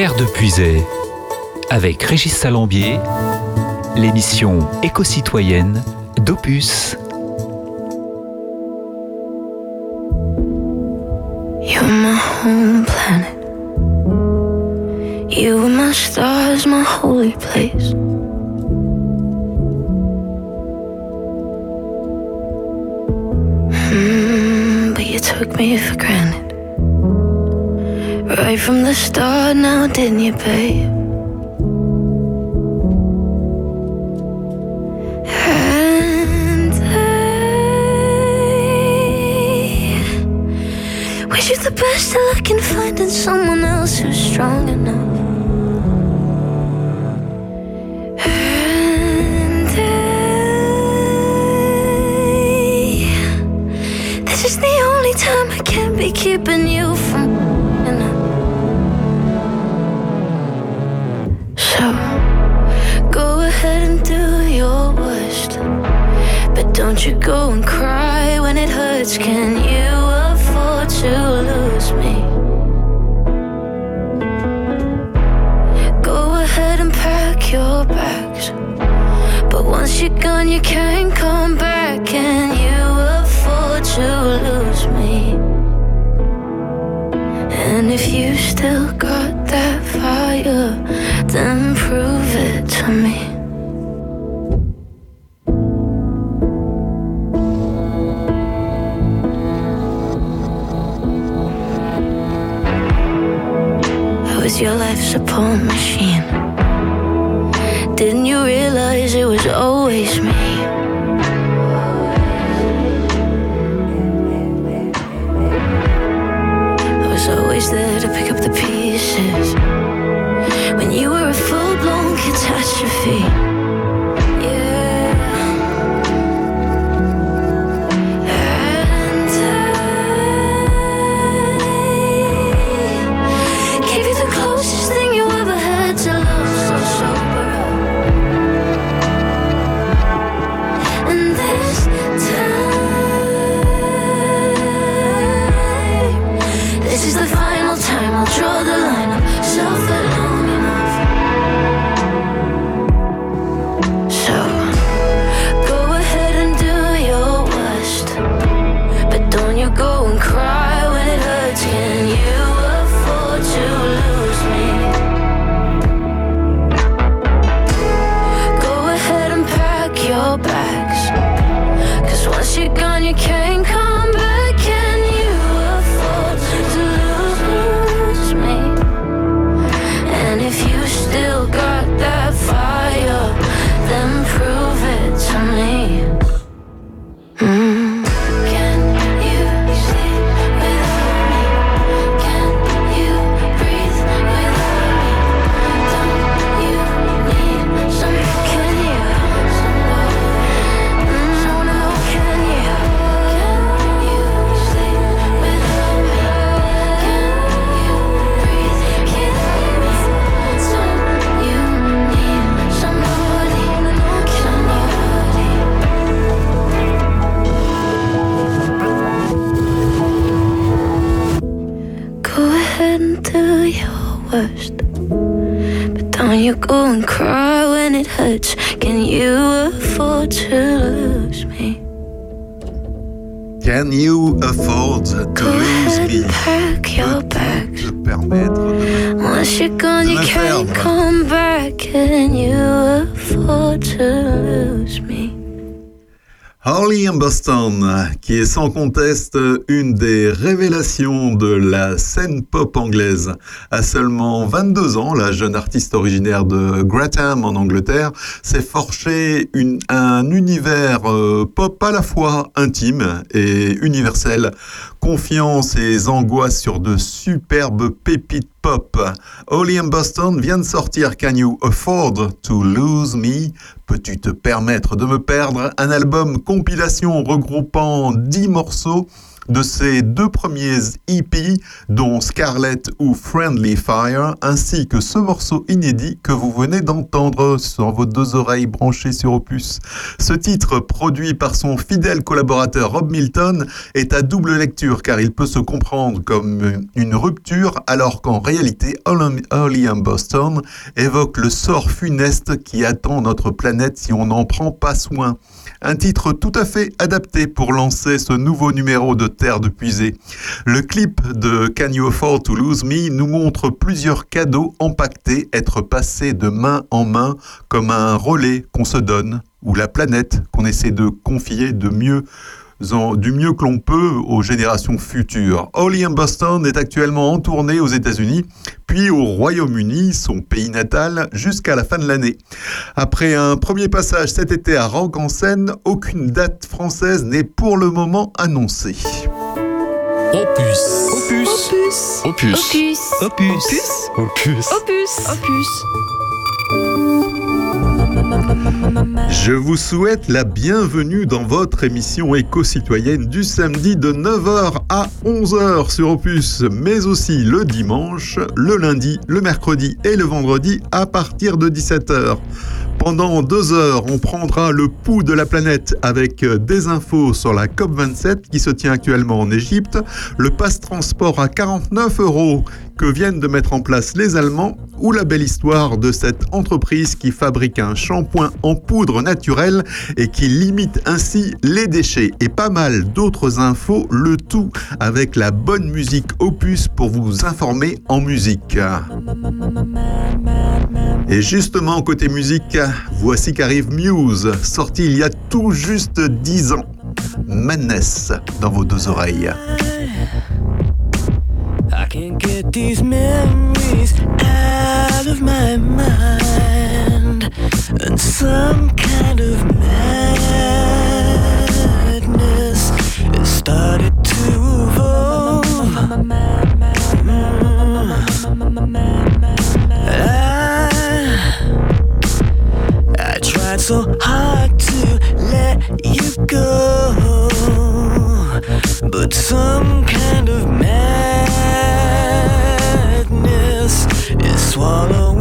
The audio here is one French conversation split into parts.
Terre de Puisay, avec Régis Salambier, l'émission éco-citoyenne d'Opus. You're my home planet. You were my stars, my holy place. Mm, but you took me for granted. Right from the start, now didn't you, babe? And I wish you the best that I can find in someone else who's strong enough. And do your worst. But don't you go and cry when it hurts. Can you afford to lose me? Can you afford to lose me? pack your bags. te permettre de Once you're gone, you can't come back. Can you afford to lose me? Holly and Boston, qui est sans conteste une des révélations de la scène pop anglaise. À seulement 22 ans, la jeune artiste originaire de Gratham en Angleterre s'est forgé une- un univers euh, pop à la fois intime et universel, confiant ses angoisses sur de superbes pépites pop. Holly and Boston vient de sortir Can You Afford to Lose Me? Peux-tu te permettre de me perdre Un album compilation regroupant 10 morceaux? De ses deux premiers EP, dont Scarlet ou Friendly Fire, ainsi que ce morceau inédit que vous venez d'entendre sur vos deux oreilles branchées sur Opus. Ce titre, produit par son fidèle collaborateur Rob Milton, est à double lecture car il peut se comprendre comme une rupture alors qu'en réalité Early in Boston évoque le sort funeste qui attend notre planète si on n'en prend pas soin. Un titre tout à fait adapté pour lancer ce nouveau numéro de De Puisée. Le clip de Can You Afford to Lose Me nous montre plusieurs cadeaux empaquetés être passés de main en main comme un relais qu'on se donne ou la planète qu'on essaie de confier de mieux du mieux que l'on peut aux générations futures. Holly Boston est actuellement en tournée aux États-Unis, puis au Royaume-Uni, son pays natal, jusqu'à la fin de l'année. Après un premier passage cet été à Rock en scène, aucune date française n'est pour le moment annoncée. Opus. Opus. Opus. Opus. Opus. Opus. Opus. Opus. Je vous souhaite la bienvenue dans votre émission éco-citoyenne du samedi de 9h à 11h sur Opus, mais aussi le dimanche, le lundi, le mercredi et le vendredi à partir de 17h. Pendant deux heures, on prendra le pouls de la planète avec des infos sur la COP27 qui se tient actuellement en Égypte, le passe transport à 49 euros que viennent de mettre en place les Allemands ou la belle histoire de cette entreprise qui fabrique un shampoing en poudre naturelle et qui limite ainsi les déchets et pas mal d'autres infos, le tout avec la bonne musique opus pour vous informer en musique. Et justement, côté musique, voici qu'arrive Muse, sorti il y a tout juste 10 ans. Madness dans vos deux oreilles. I can't get these memories out of my mind, and some kind of madness has started to evolve. I, I tried so hard to let you go, but some kind of madness swallow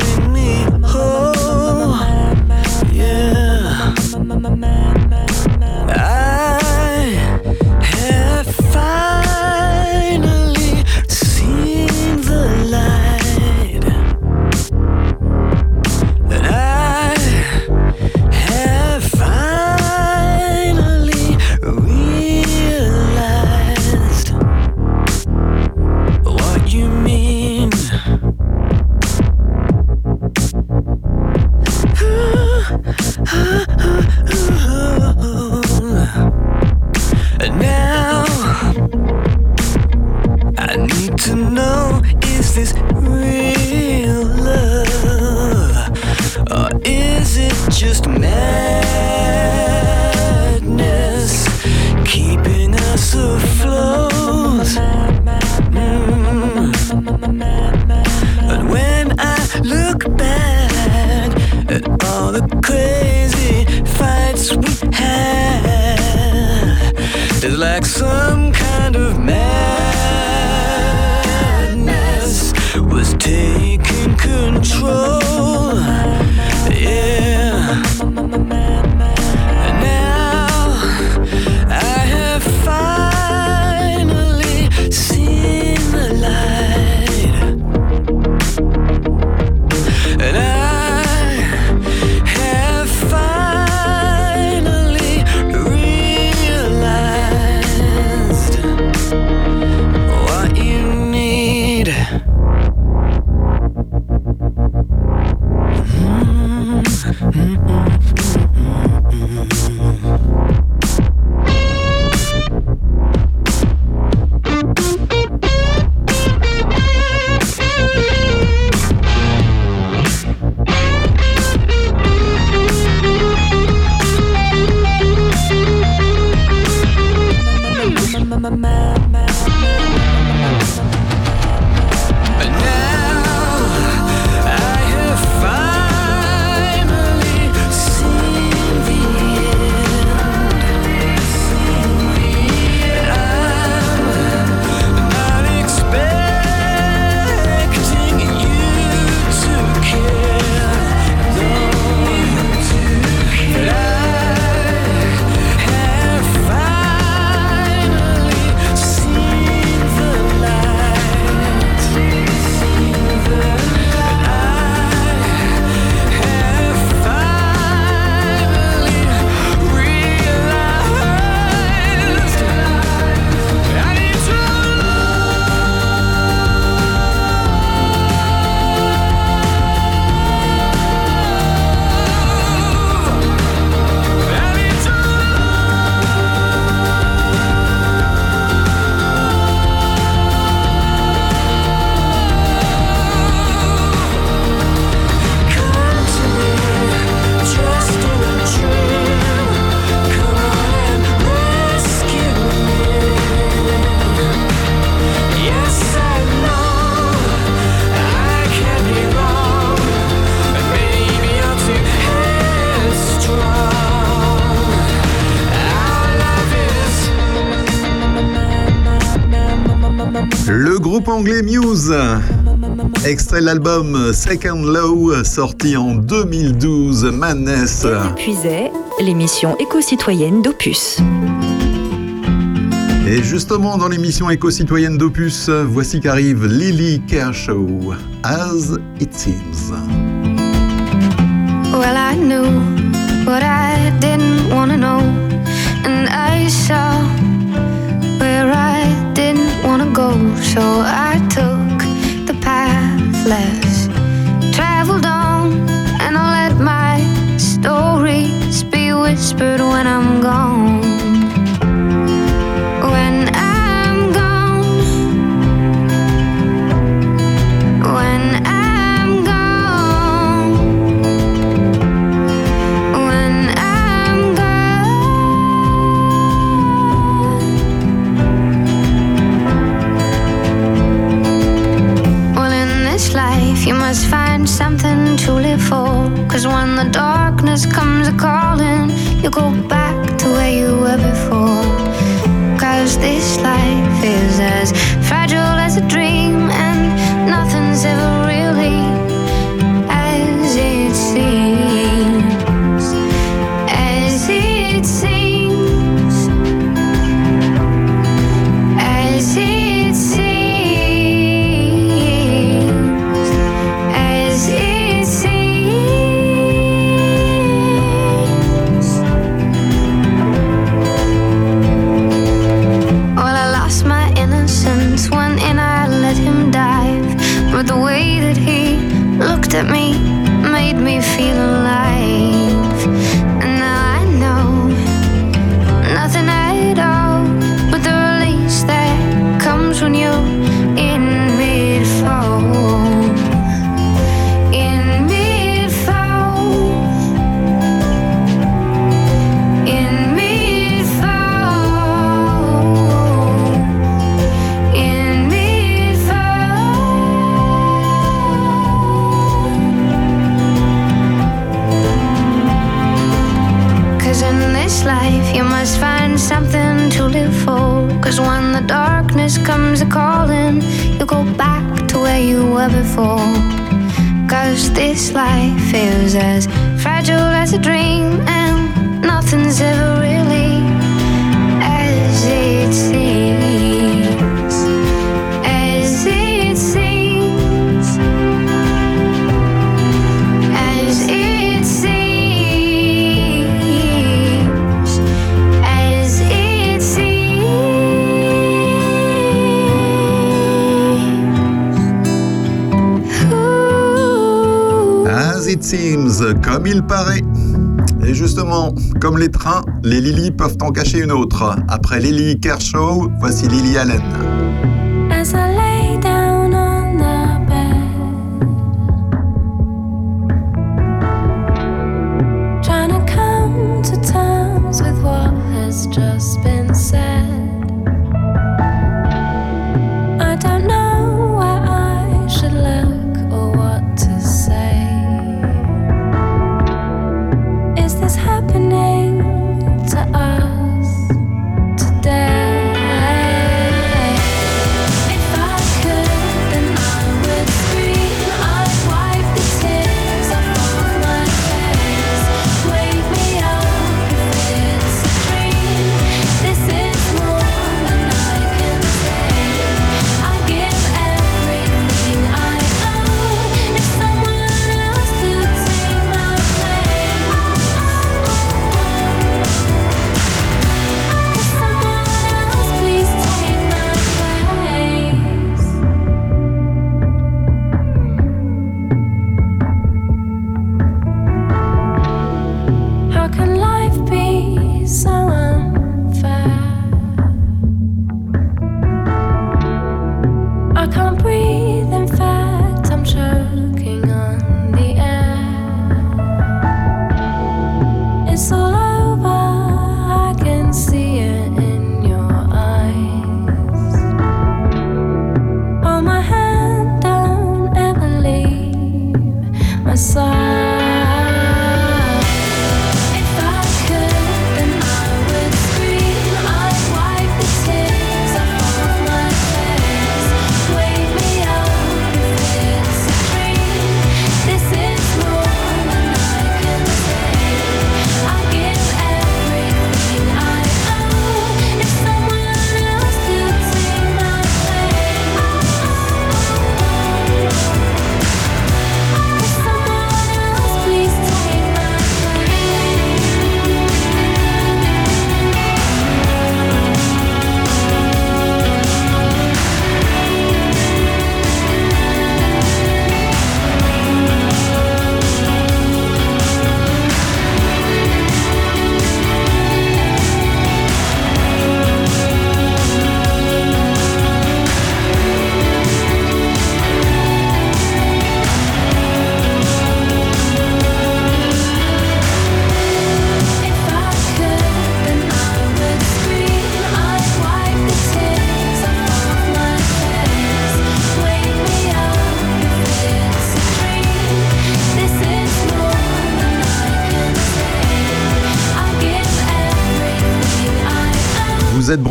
anglais Muse, extrait l'album Second Low, sorti en 2012, Madness. Puiset, l'émission éco-citoyenne d'Opus. Et justement, dans l'émission éco-citoyenne d'Opus, voici qu'arrive Lily Kershaw, As It Seems. Well, I knew what I didn't want to know, and I saw go, so I took Cause when the darkness comes a calling, you go back to where you were before. Cause this life is as fragile as a dream, and nothing's ever Cause when the darkness comes a calling, you go back to where you were before. Cause this life is as fragile as a dream, and nothing's ever really as it seems. It seems, comme il paraît. Et justement, comme les trains, les Lily peuvent en cacher une autre. Après Lily Kershaw, voici Lily Allen.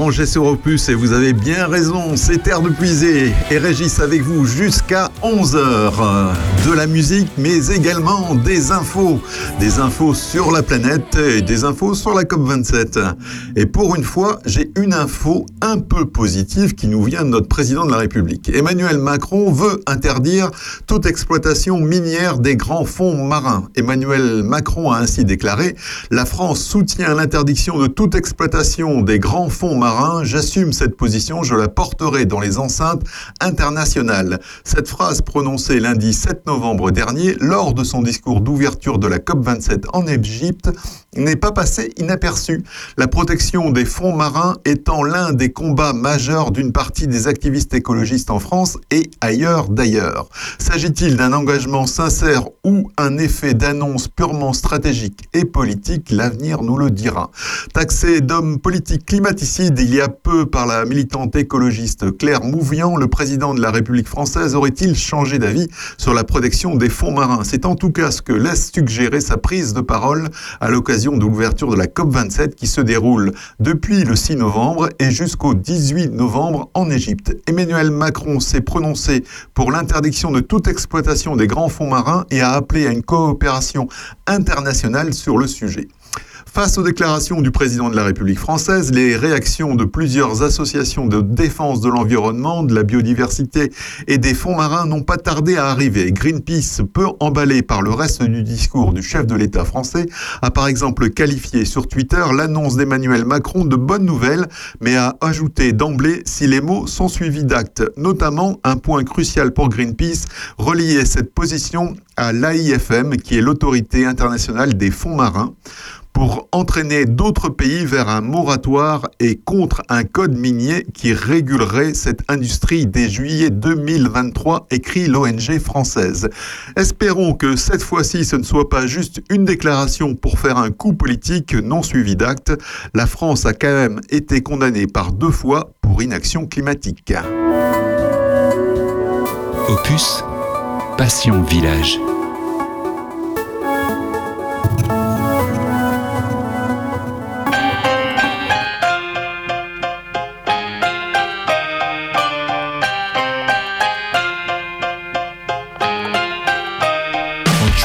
Branchés sur Opus et vous avez bien raison, c'est Terre de Puisée et Régis avec vous jusqu'à 11h. De la musique mais également des infos. Des infos sur la planète et des infos sur la COP27. Et pour une fois, j'ai une info un peu positive qui nous vient de notre président de la République. Emmanuel Macron veut interdire toute exploitation minière des grands fonds marins. Emmanuel Macron a ainsi déclaré La France soutient l'interdiction de toute exploitation des grands fonds marins. J'assume cette position, je la porterai dans les enceintes internationales. Cette phrase prononcée lundi 7 novembre dernier lors de son discours d'ouverture de la COP27 en Égypte n'est pas passée inaperçue. La protection des fonds marins étant l'un des combats majeurs d'une partie des activistes écologistes en France et ailleurs d'ailleurs. S'agit-il d'un engagement sincère ou un effet d'annonce purement stratégique et politique L'avenir nous le dira. Taxé d'homme politique climaticide il y a peu par la militante écologiste Claire Mouvian, le président de la République française aurait-il changé d'avis sur la protection des fonds marins? C'est en tout cas ce que laisse suggérer sa prise de parole à l'occasion de l'ouverture de la COP27 qui se déroule depuis le 6 novembre et jusqu'au 18 novembre en Égypte. Emmanuel Macron s'est prononcé pour l'interdiction de toute exploitation des grands fonds marins et a appelé à une coopération internationale sur le sujet. Face aux déclarations du président de la République française, les réactions de plusieurs associations de défense de l'environnement, de la biodiversité et des fonds marins n'ont pas tardé à arriver. Greenpeace, peu emballé par le reste du discours du chef de l'État français, a par exemple qualifié sur Twitter l'annonce d'Emmanuel Macron de bonne nouvelle, mais a ajouté d'emblée si les mots sont suivis d'actes. Notamment, un point crucial pour Greenpeace, relier cette position à l'AIFM, qui est l'autorité internationale des fonds marins pour entraîner d'autres pays vers un moratoire et contre un code minier qui régulerait cette industrie dès juillet 2023, écrit l'ONG française. Espérons que cette fois-ci ce ne soit pas juste une déclaration pour faire un coup politique non suivi d'actes. La France a quand même été condamnée par deux fois pour inaction climatique. Opus, Passion Village.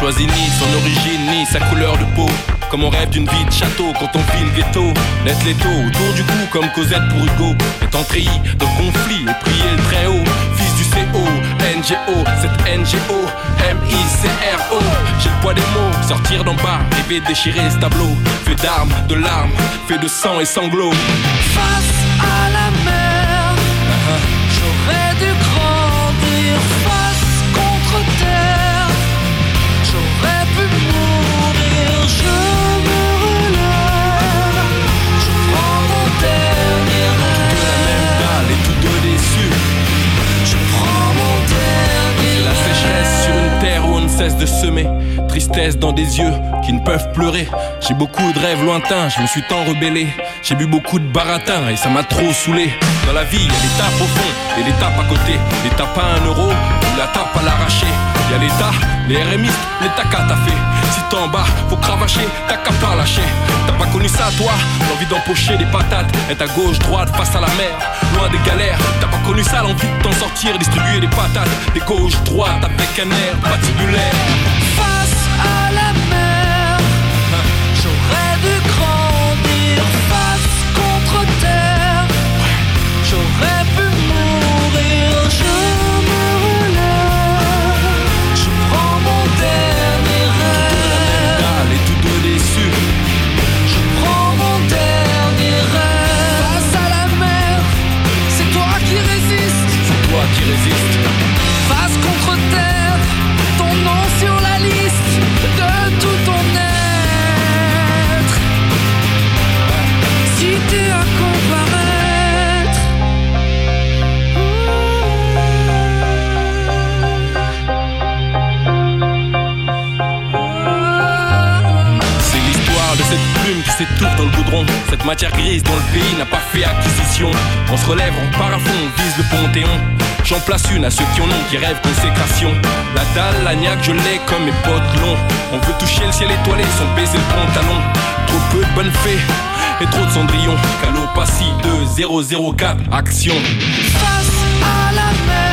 Choisit ni son origine ni sa couleur de peau. Comme on rêve d'une vie de château quand on vit le ghetto. Laisse les taux autour du cou comme Cosette pour Hugo. Étant treillis de conflit et prier le très haut. Fils du CO, NGO, cette NGO, M-I-C-R-O. J'ai le poids des mots, sortir d'en bas, rêver déchirer ce tableau. Fait d'armes, de larmes, fait de sang et sanglots. De semer. Tristesse dans des yeux qui ne peuvent pleurer. J'ai beaucoup de rêves lointains, je me suis tant rebellé. J'ai bu beaucoup de baratin et ça m'a trop saoulé. Dans la vie, il y a au fond et l'étape à côté. L'étape à un euro ou la tape à l'arraché. Il y a l'État, les RMistes, l'État qu'a t'as fait. Si t'es en bas, faut cravacher, t'as qu'à pas lâcher. T'as pas connu ça, toi? L'envie d'empocher des patates, être à gauche, droite, face à la mer, loin des galères. T'as pas connu ça, l'envie de t'en sortir, distribuer des patates, des gauche, droite, avec un air patibulaire. Cette matière grise dont le pays n'a pas fait acquisition. On se relève, on part à fond, on vise le panthéon. J'en place une à ceux qui en ont, qui rêvent consécration. La dalle, la niaque, je l'ai comme mes potes longs. On veut toucher le ciel étoilé sans baisser le pantalon. Trop peu de bonnes fées et trop de cendrillon. Calopassie 2 004, action. Face à la mer,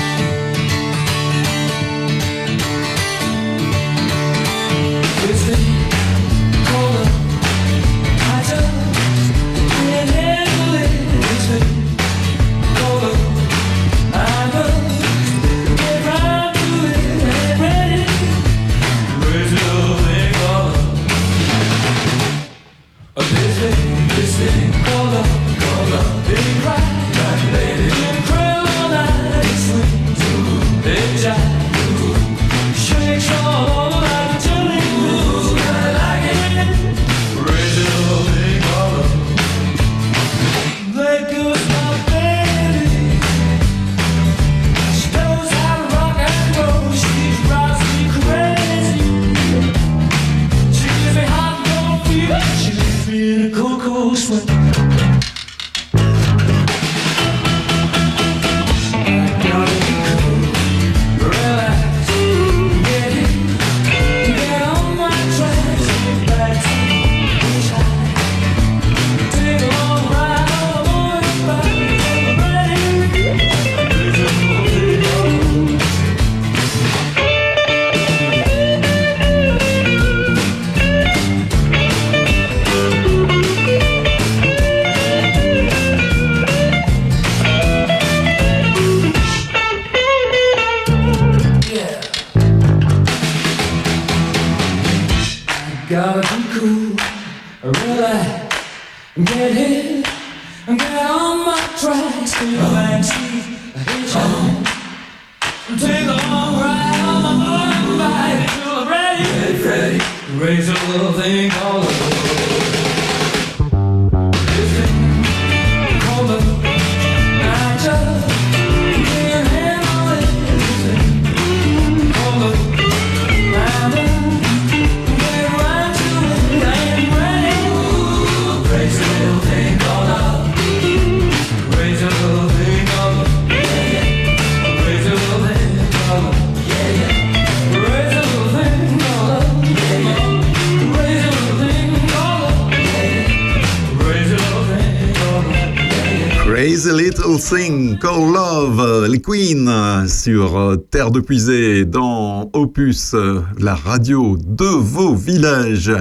Sur euh, Terre de Puisée dans Opus, euh, la radio de vos villages.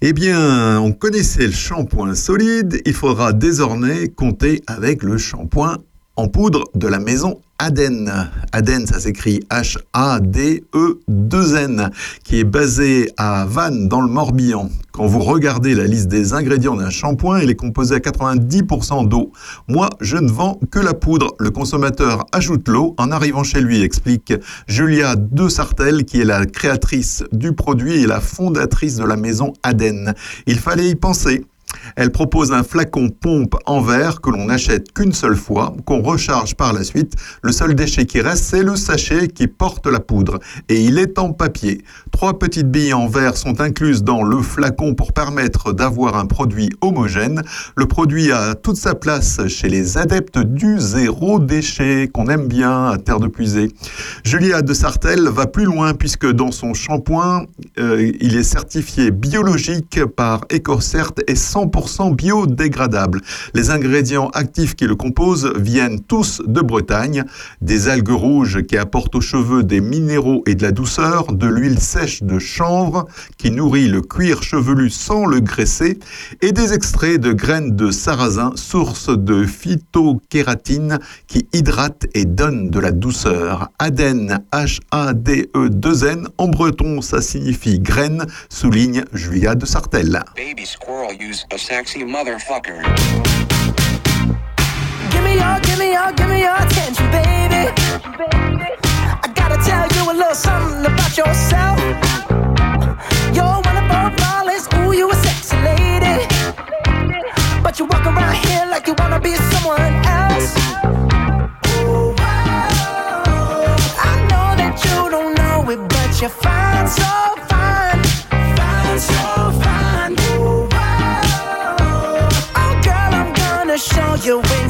Eh bien, on connaissait le shampoing solide, il faudra désormais compter avec le shampoing en poudre de la maison Aden. Aden, ça s'écrit H-A-D-E-2-N, qui est basé à Vannes, dans le Morbihan. Quand vous regardez la liste des ingrédients d'un shampoing, il est composé à 90% d'eau. Moi, je ne vends que la poudre. Le consommateur ajoute l'eau en arrivant chez lui, explique Julia De Sartel, qui est la créatrice du produit et la fondatrice de la maison Aden. Il fallait y penser. Elle propose un flacon pompe en verre que l'on n'achète qu'une seule fois, qu'on recharge par la suite. Le seul déchet qui reste, c'est le sachet qui porte la poudre. Et il est en papier. Trois petites billes en verre sont incluses dans le flacon pour permettre d'avoir un produit homogène. Le produit a toute sa place chez les adeptes du zéro déchet qu'on aime bien à Terre de Puisée. Julia de Sartel va plus loin puisque dans son shampoing, euh, il est certifié biologique par EcoCert et 100% biodégradable. Les ingrédients actifs qui le composent viennent tous de Bretagne. Des algues rouges qui apportent aux cheveux des minéraux et de la douceur, de l'huile sèche de chanvre qui nourrit le cuir chevelu sans le graisser et des extraits de graines de sarrasin, source de phytokératine qui hydrate et donne de la douceur. Aden, H-A-D-E-2-N, en breton ça signifie graine, souligne Julia de Sartel. A sexy motherfucker. Give me your, give me your, give me your attention, baby. I gotta tell you a little something about yourself. You're one of our flawless, ooh, you a sexy lady. But you walk around here like you wanna be someone else. Ooh. I know that you don't know it, but you're fine, so you when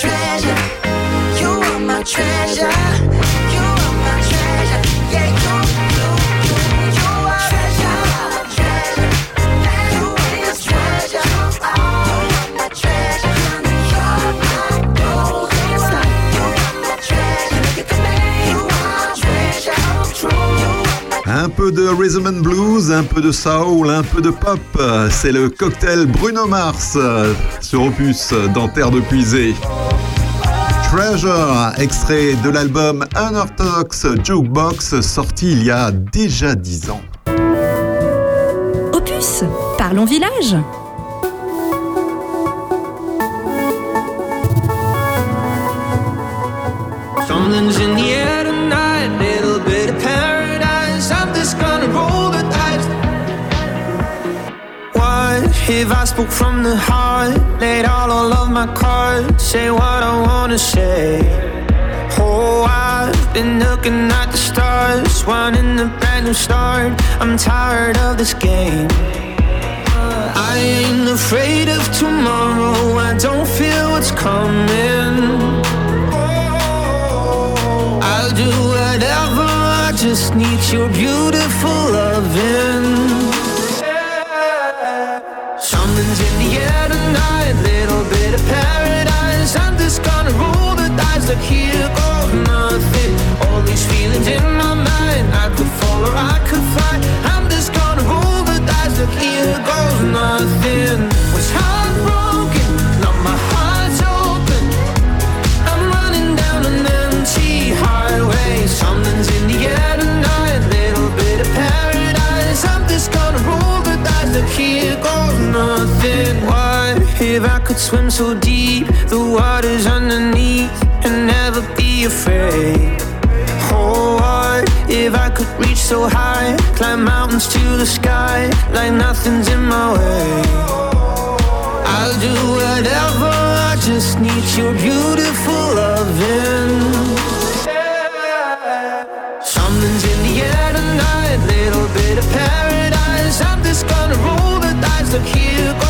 treasure. Un peu de rhythm and blues, un peu de soul, un peu de pop. C'est le cocktail Bruno Mars sur Opus dans Terre de Puisée. Treasure, extrait de l'album Unorthodox Jukebox, sorti il y a déjà 10 ans. Opus, parlons village. Something's in If I spoke from the heart? Laid out all of my cards, say what I wanna say. Oh, I've been looking at the stars, wanting a brand new start. I'm tired of this game. I ain't afraid of tomorrow. I don't feel what's coming. I'll do whatever. I just need your beautiful loving. Little bit of paradise. I'm just gonna roll the dice. Like here goes nothing. All these feelings in my mind. I could fall or I could fly. I'm just gonna roll the dice. Like here goes nothing. Could swim so deep, the waters underneath, and never be afraid. Oh, what if I could reach so high, climb mountains to the sky, like nothing's in my way? I'll do whatever, I just need your beautiful loving. Something's in the air tonight, little bit of paradise. I'm just gonna roll the dice, look here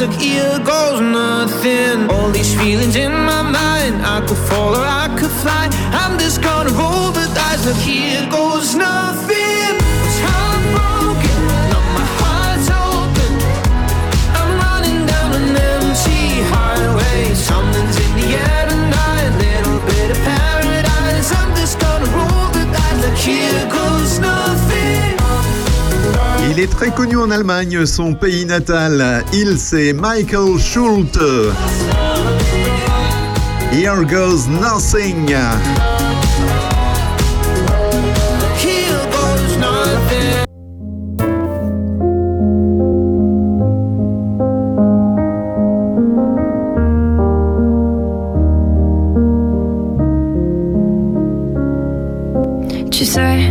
look here goes nothing. All these feelings in my mind, I could fall or I could fly. I'm just gonna roll the dice, look here goes nothing. Something's in the air tonight, little bit of paradise. I'm just gonna roll the dice, look here. Il est très connu en Allemagne, son pays natal. Il c'est Michael Schulte. Here goes nothing. Here goes nothing. Tu sais,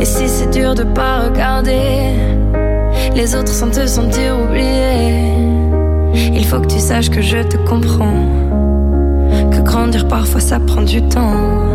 Et si c'est dur de pas regarder les autres sans te sentir oublié, il faut que tu saches que je te comprends, que grandir parfois ça prend du temps.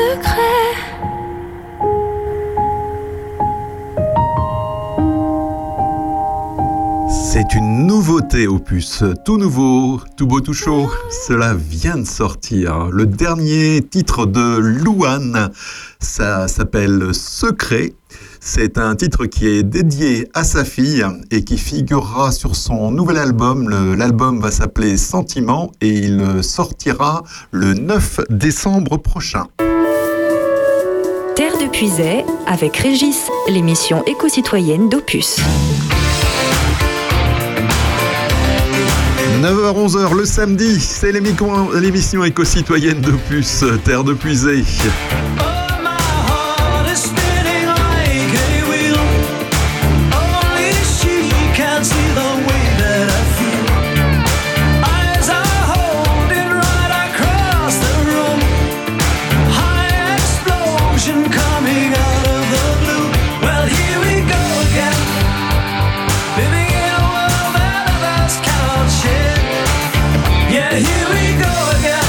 Secret. C'est une nouveauté opus, tout nouveau, tout beau, tout chaud. Cela vient de sortir. Le dernier titre de Louane, ça s'appelle Secret. C'est un titre qui est dédié à sa fille et qui figurera sur son nouvel album. L'album va s'appeler Sentiment et il sortira le 9 décembre prochain. Avec Régis, l'émission éco-citoyenne d'Opus. 9h-11h le samedi, c'est l'émi- l'émission éco-citoyenne de Puce, Terre de Puisée. Here we go again.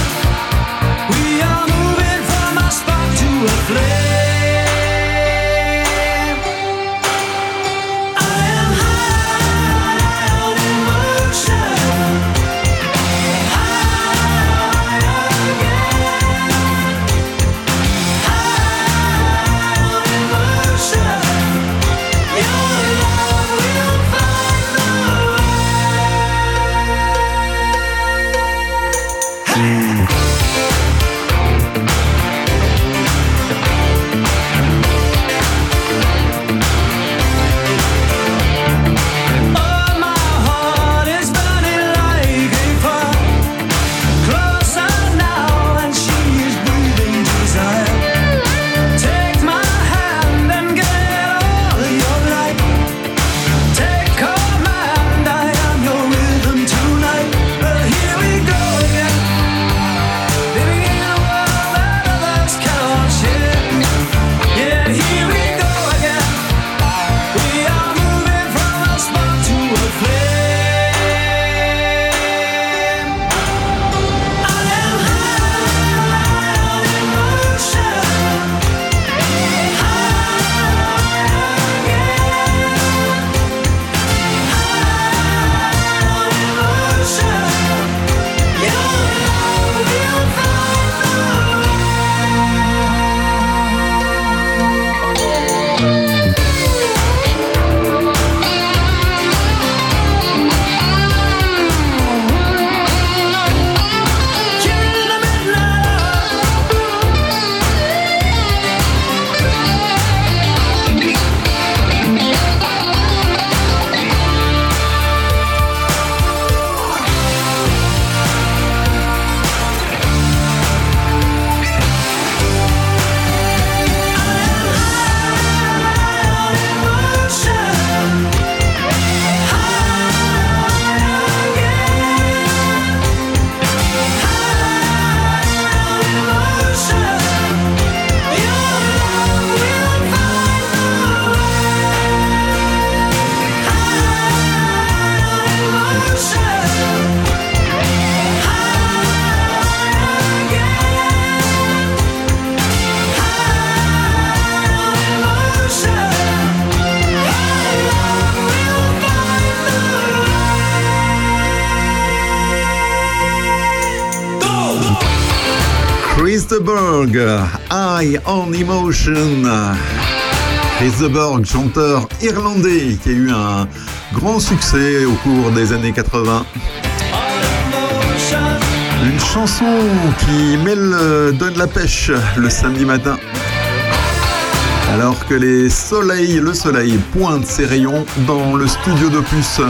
High on Emotion. Chris Burgh, chanteur irlandais qui a eu un grand succès au cours des années 80. Une chanson qui mêle, euh, donne la pêche le samedi matin. Alors que les soleils, le soleil pointe ses rayons dans le studio d'Opus.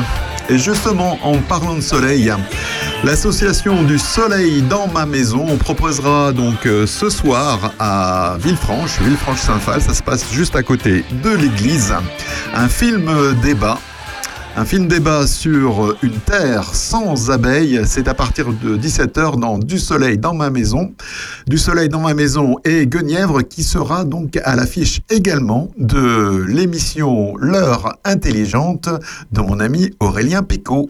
Et justement, en parlant de soleil, l'association du soleil dans ma maison on proposera donc euh, ce soir à Villefranche, Villefranche-Saint-Phal, ça se passe juste à côté de l'église, un film débat un film débat sur une terre sans abeilles. C'est à partir de 17h dans Du Soleil dans ma maison. Du Soleil dans ma maison et Guenièvre qui sera donc à l'affiche également de l'émission L'heure intelligente de mon ami Aurélien Picot.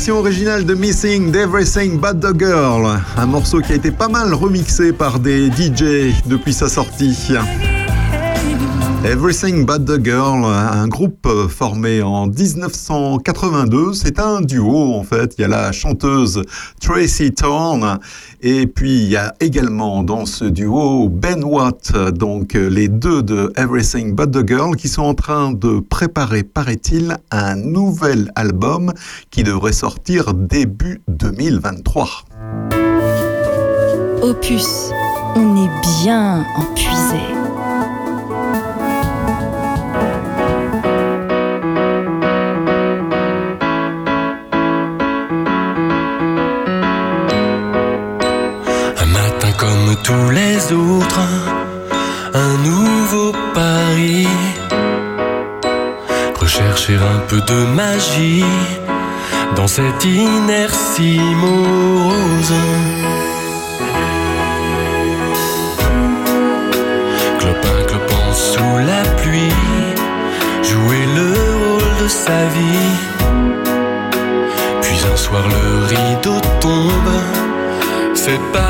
version originale de Missing d'Everything But the Girl, un morceau qui a été pas mal remixé par des DJ depuis sa sortie. Everything But the Girl, un groupe formé en 1982, c'est un duo en fait. Il y a la chanteuse Tracy Thorn et puis il y a également dans ce duo Ben Watt, donc les deux de Everything But the Girl qui sont en train de préparer, paraît-il, un nouvel album qui devrait sortir début 2023. Opus, on est bien empuisé. Tous les autres, un nouveau pari. Rechercher un peu de magie dans cette inertie morose. Clopin clopant sous la pluie, jouer le rôle de sa vie. Puis un soir le rideau tombe, c'est pareil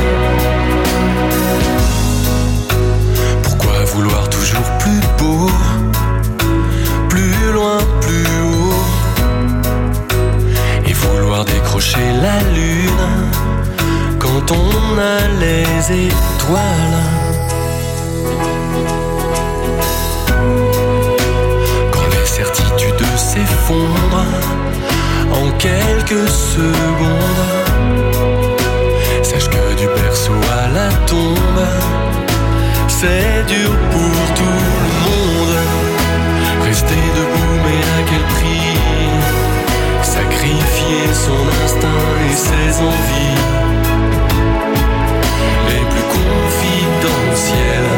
La lune quand on a les étoiles? Quand les certitudes s'effondrent en quelques secondes, sache que du berceau à la tombe, c'est dur pour tout le monde. Rester debout, mais à quel prix? Sacrifier son instinct et ses envies les plus confidentielles.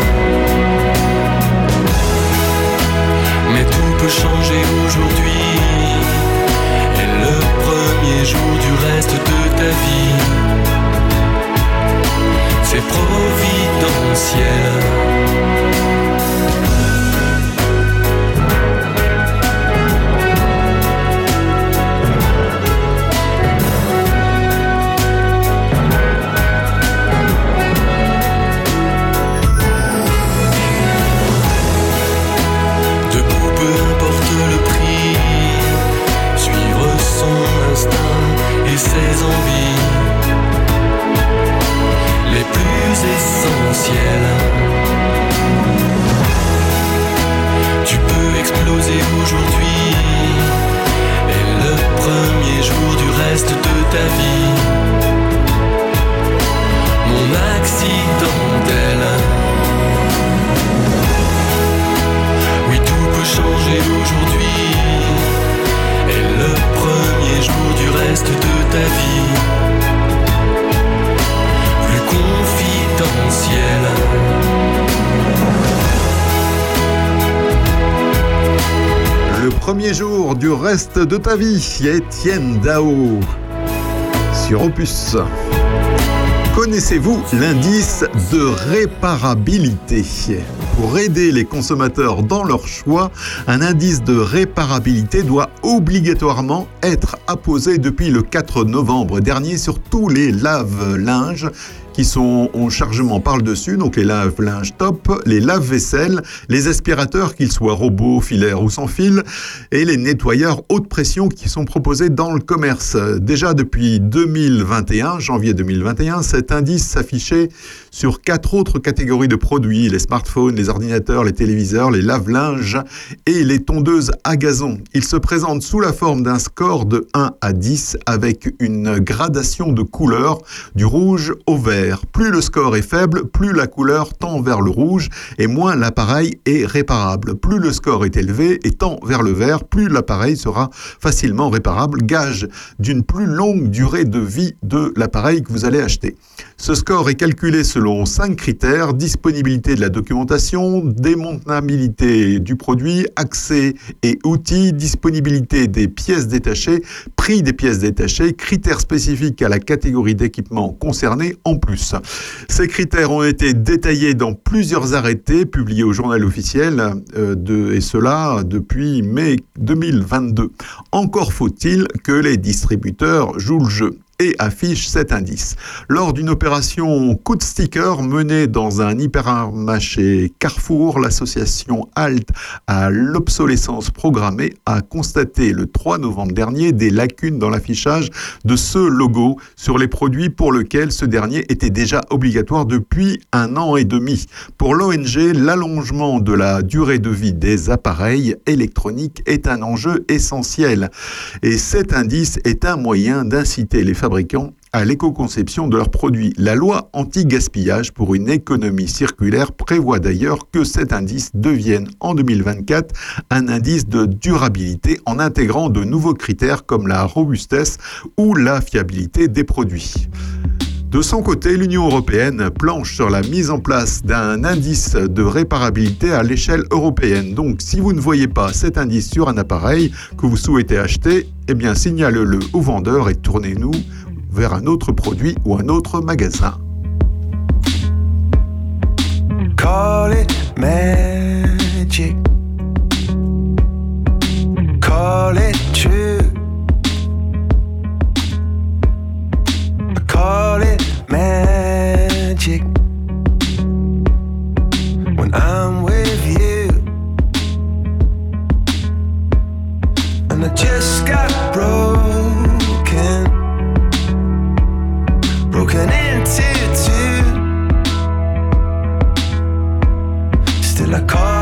Mais tout peut changer aujourd'hui. Et le premier jour du reste de ta vie, c'est providentiel. Ses envies les plus essentielles. Tu peux exploser du reste de ta vie, Étienne Dao sur Opus. Connaissez-vous l'indice de réparabilité? Pour aider les consommateurs dans leur choix, un indice de réparabilité doit obligatoirement être apposé depuis le 4 novembre dernier sur tous les lave-linges qui sont en chargement par le dessus, donc les lave-linges top, les lave-vaisselle, les aspirateurs, qu'ils soient robots, filaires ou sans fil, et les nettoyeurs haute pression qui sont proposés dans le commerce. Déjà depuis 2021, janvier 2021, cet indice s'affichait sur quatre autres catégories de produits, les smartphones, les ordinateurs, les téléviseurs, les lave-linges et les tondeuses à gazon. Il se présente sous la forme d'un score de 1 à 10 avec une gradation de couleur du rouge au vert. Plus le score est faible, plus la couleur tend vers le rouge et moins l'appareil est réparable. Plus le score est élevé et tend vers le vert, plus l'appareil sera facilement réparable, gage d'une plus longue durée de vie de l'appareil que vous allez acheter. Ce score est calculé selon cinq critères disponibilité de la documentation, démontabilité du produit, accès et outils, disponibilité des pièces détachées, prix des pièces détachées, critères spécifiques à la catégorie d'équipement concernée en plus. Ces critères ont été détaillés dans plusieurs arrêtés publiés au journal officiel euh, et cela depuis mai 2022. Encore faut-il que les distributeurs jouent le jeu et affiche cet indice. Lors d'une opération coup de sticker menée dans un hypermarché Carrefour, l'association HALT à l'obsolescence programmée a constaté le 3 novembre dernier des lacunes dans l'affichage de ce logo sur les produits pour lesquels ce dernier était déjà obligatoire depuis un an et demi. Pour l'ONG, l'allongement de la durée de vie des appareils électroniques est un enjeu essentiel et cet indice est un moyen d'inciter les à l'éco-conception de leurs produits. La loi anti-gaspillage pour une économie circulaire prévoit d'ailleurs que cet indice devienne en 2024 un indice de durabilité en intégrant de nouveaux critères comme la robustesse ou la fiabilité des produits. De son côté, l'Union européenne planche sur la mise en place d'un indice de réparabilité à l'échelle européenne. Donc, si vous ne voyez pas cet indice sur un appareil que vous souhaitez acheter, eh bien, signale-le au vendeur et tournez-nous vers un autre produit ou un autre magasin. I'm with you. And I just got broken. Broken into two. Still, I call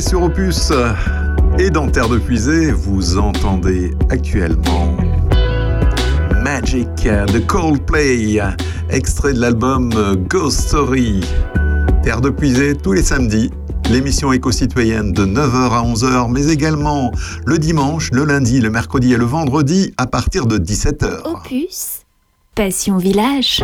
sur Opus et dans Terre de Puisée, vous entendez actuellement Magic de Coldplay, extrait de l'album Ghost Story. Terre de Puisée tous les samedis, l'émission éco-citoyenne de 9h à 11h, mais également le dimanche, le lundi, le mercredi et le vendredi à partir de 17h. Opus, Passion Village.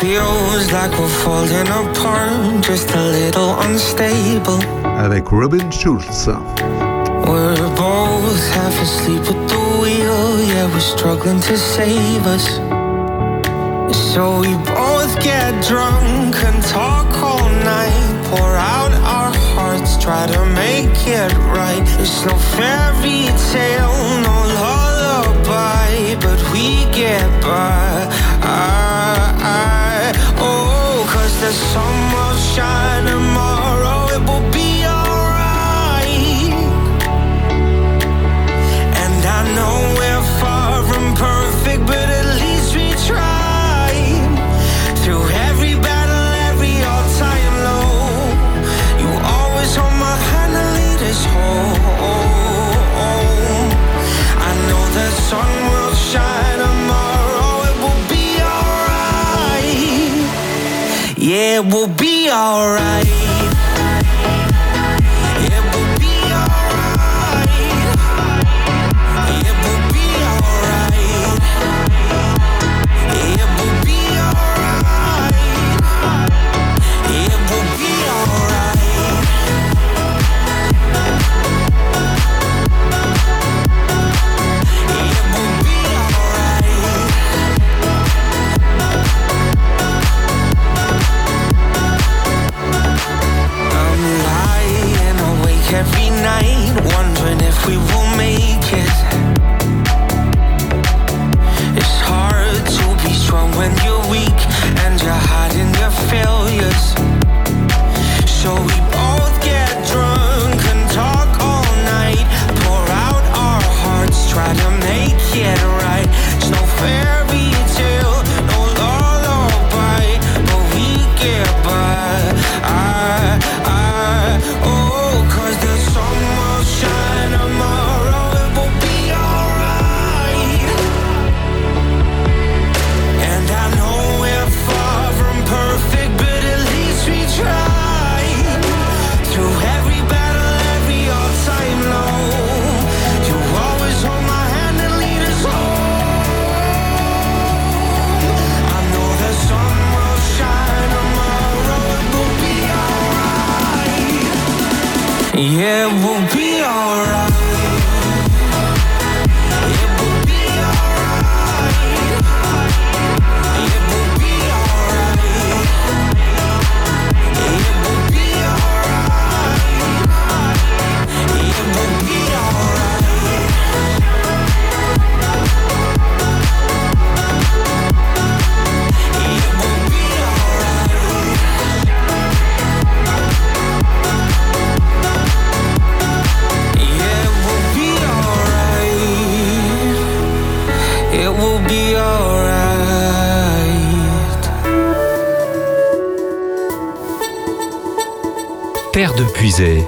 feel like we're falling apart é um possuído. Avec Robin Schulz. We're both half asleep at the wheel, yeah, we're struggling to save us. So we both get drunk and talk all night, pour out our hearts, try to make it right. It's no fairy tale, no but we get by. I, I, oh, cause the sun will shine tomorrow. it will be alright. night, wondering if we will make it. de puiser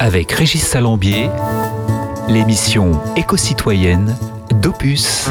avec Régis Salambier, l'émission éco-citoyenne d'Opus.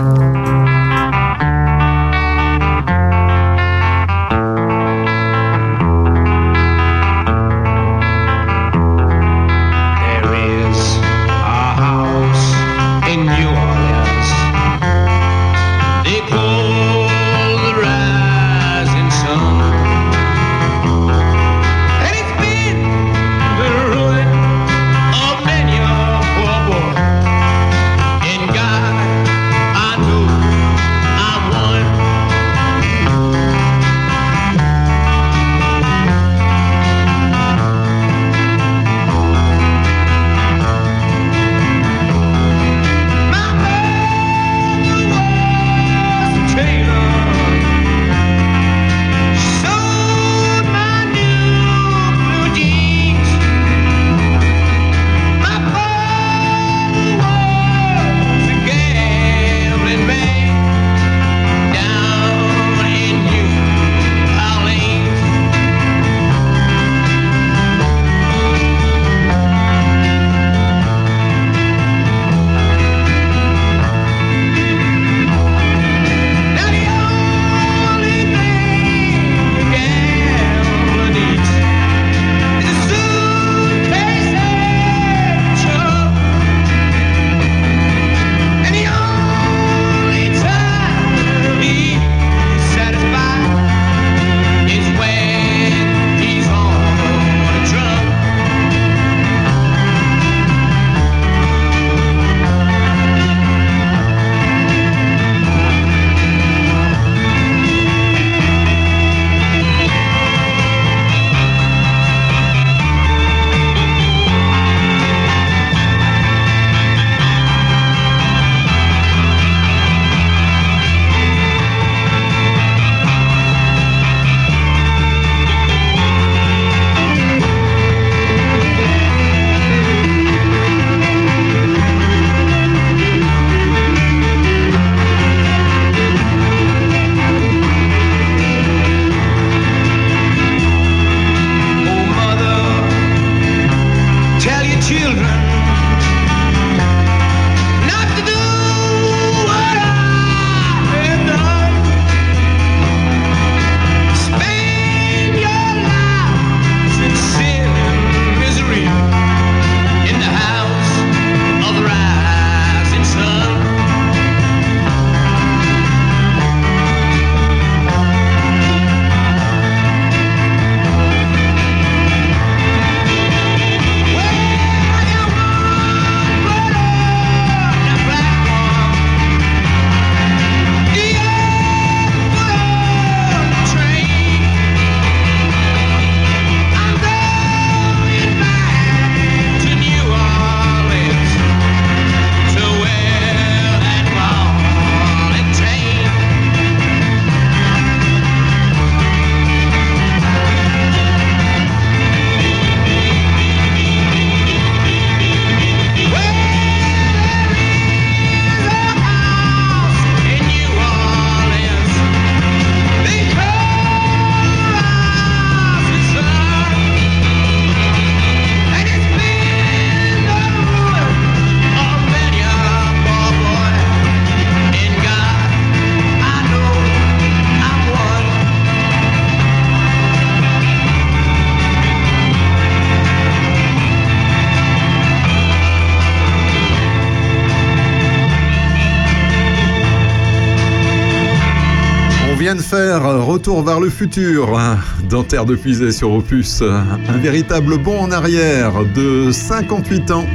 Vient de faire Retour vers le futur hein, dans de Puisée sur Opus. Un véritable bond en arrière de 58 ans.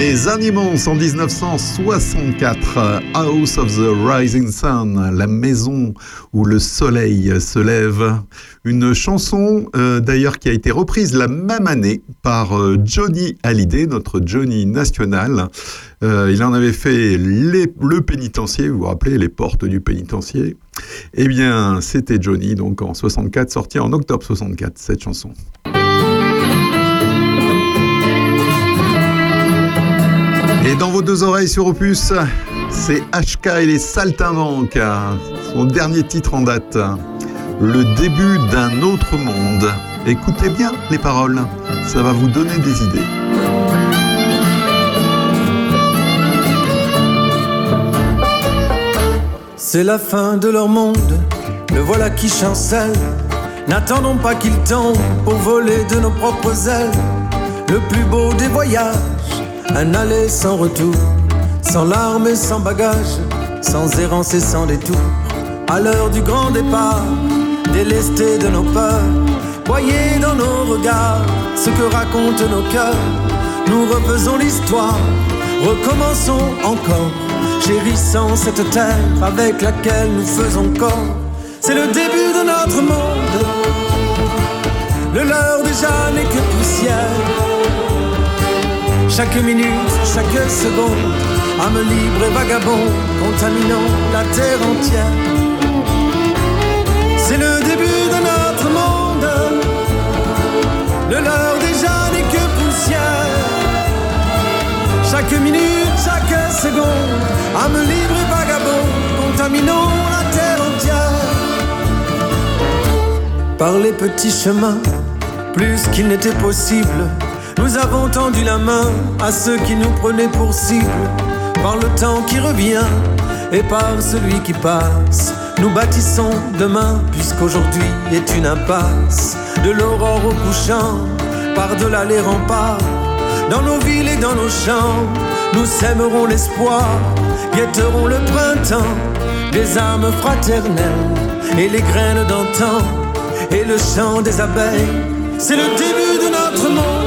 Les Animals en 1964, House of the Rising Sun, la maison où le soleil se lève. Une chanson euh, d'ailleurs qui a été reprise la même année par euh, Johnny Hallyday, notre Johnny national. Euh, il en avait fait le pénitencier, vous vous rappelez, les portes du pénitencier. Eh bien, c'était Johnny, donc en 64, sorti en octobre 64, cette chanson. Et dans vos deux oreilles sur Opus, c'est HK et les Saltimbanques, son dernier titre en date. Le début d'un autre monde. Écoutez bien les paroles, ça va vous donner des idées. C'est la fin de leur monde, le voilà qui chancelle. N'attendons pas qu'il tombe pour voler de nos propres ailes. Le plus beau des voyages, un aller sans retour, sans larmes et sans bagages, sans errance et sans détour. À l'heure du grand départ, délestés de nos peurs, voyez dans nos regards ce que racontent nos cœurs. Nous refaisons l'histoire, recommençons encore, chérissant cette terre avec laquelle nous faisons corps. C'est le début de notre monde, le leur déjà n'est que poussière. Chaque minute, chaque seconde, âme libre et vagabond, contaminant la terre entière. C'est le début de notre monde, le leur déjà n'est que poussière. Chaque minute, chaque seconde, âme libre et vagabond, contaminant la terre entière. Par les petits chemins, plus qu'il n'était possible, nous avons tendu la main à ceux qui nous prenaient pour cible. Par le temps qui revient et par celui qui passe, nous bâtissons demain, puisqu'aujourd'hui est une impasse. De l'aurore au couchant, par-delà les remparts, dans nos villes et dans nos champs, nous sèmerons l'espoir, guetterons le printemps, des âmes fraternelles et les graines d'antan et le chant des abeilles. C'est le début de notre monde.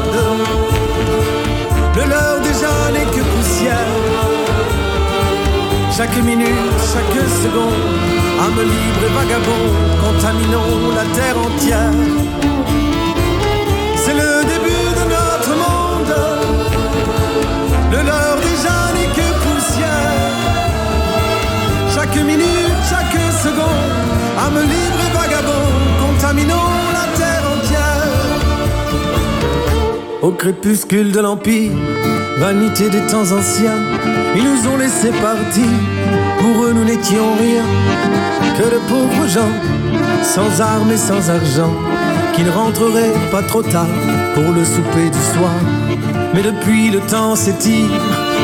Déjà n'est que poussière. Chaque minute, chaque seconde, âme libre et vagabond, contaminons la terre entière. C'est le début de notre monde. Le leur déjà n'est que poussière. Chaque minute, chaque seconde, âme libre et vagabond, contaminons la terre entière. Au crépuscule de l'Empire, vanité des temps anciens, ils nous ont laissé partir. Pour eux, nous n'étions rien que de pauvres gens, sans armes et sans argent, qui ne rentrerait pas trop tard pour le souper du soir. Mais depuis le temps s'étire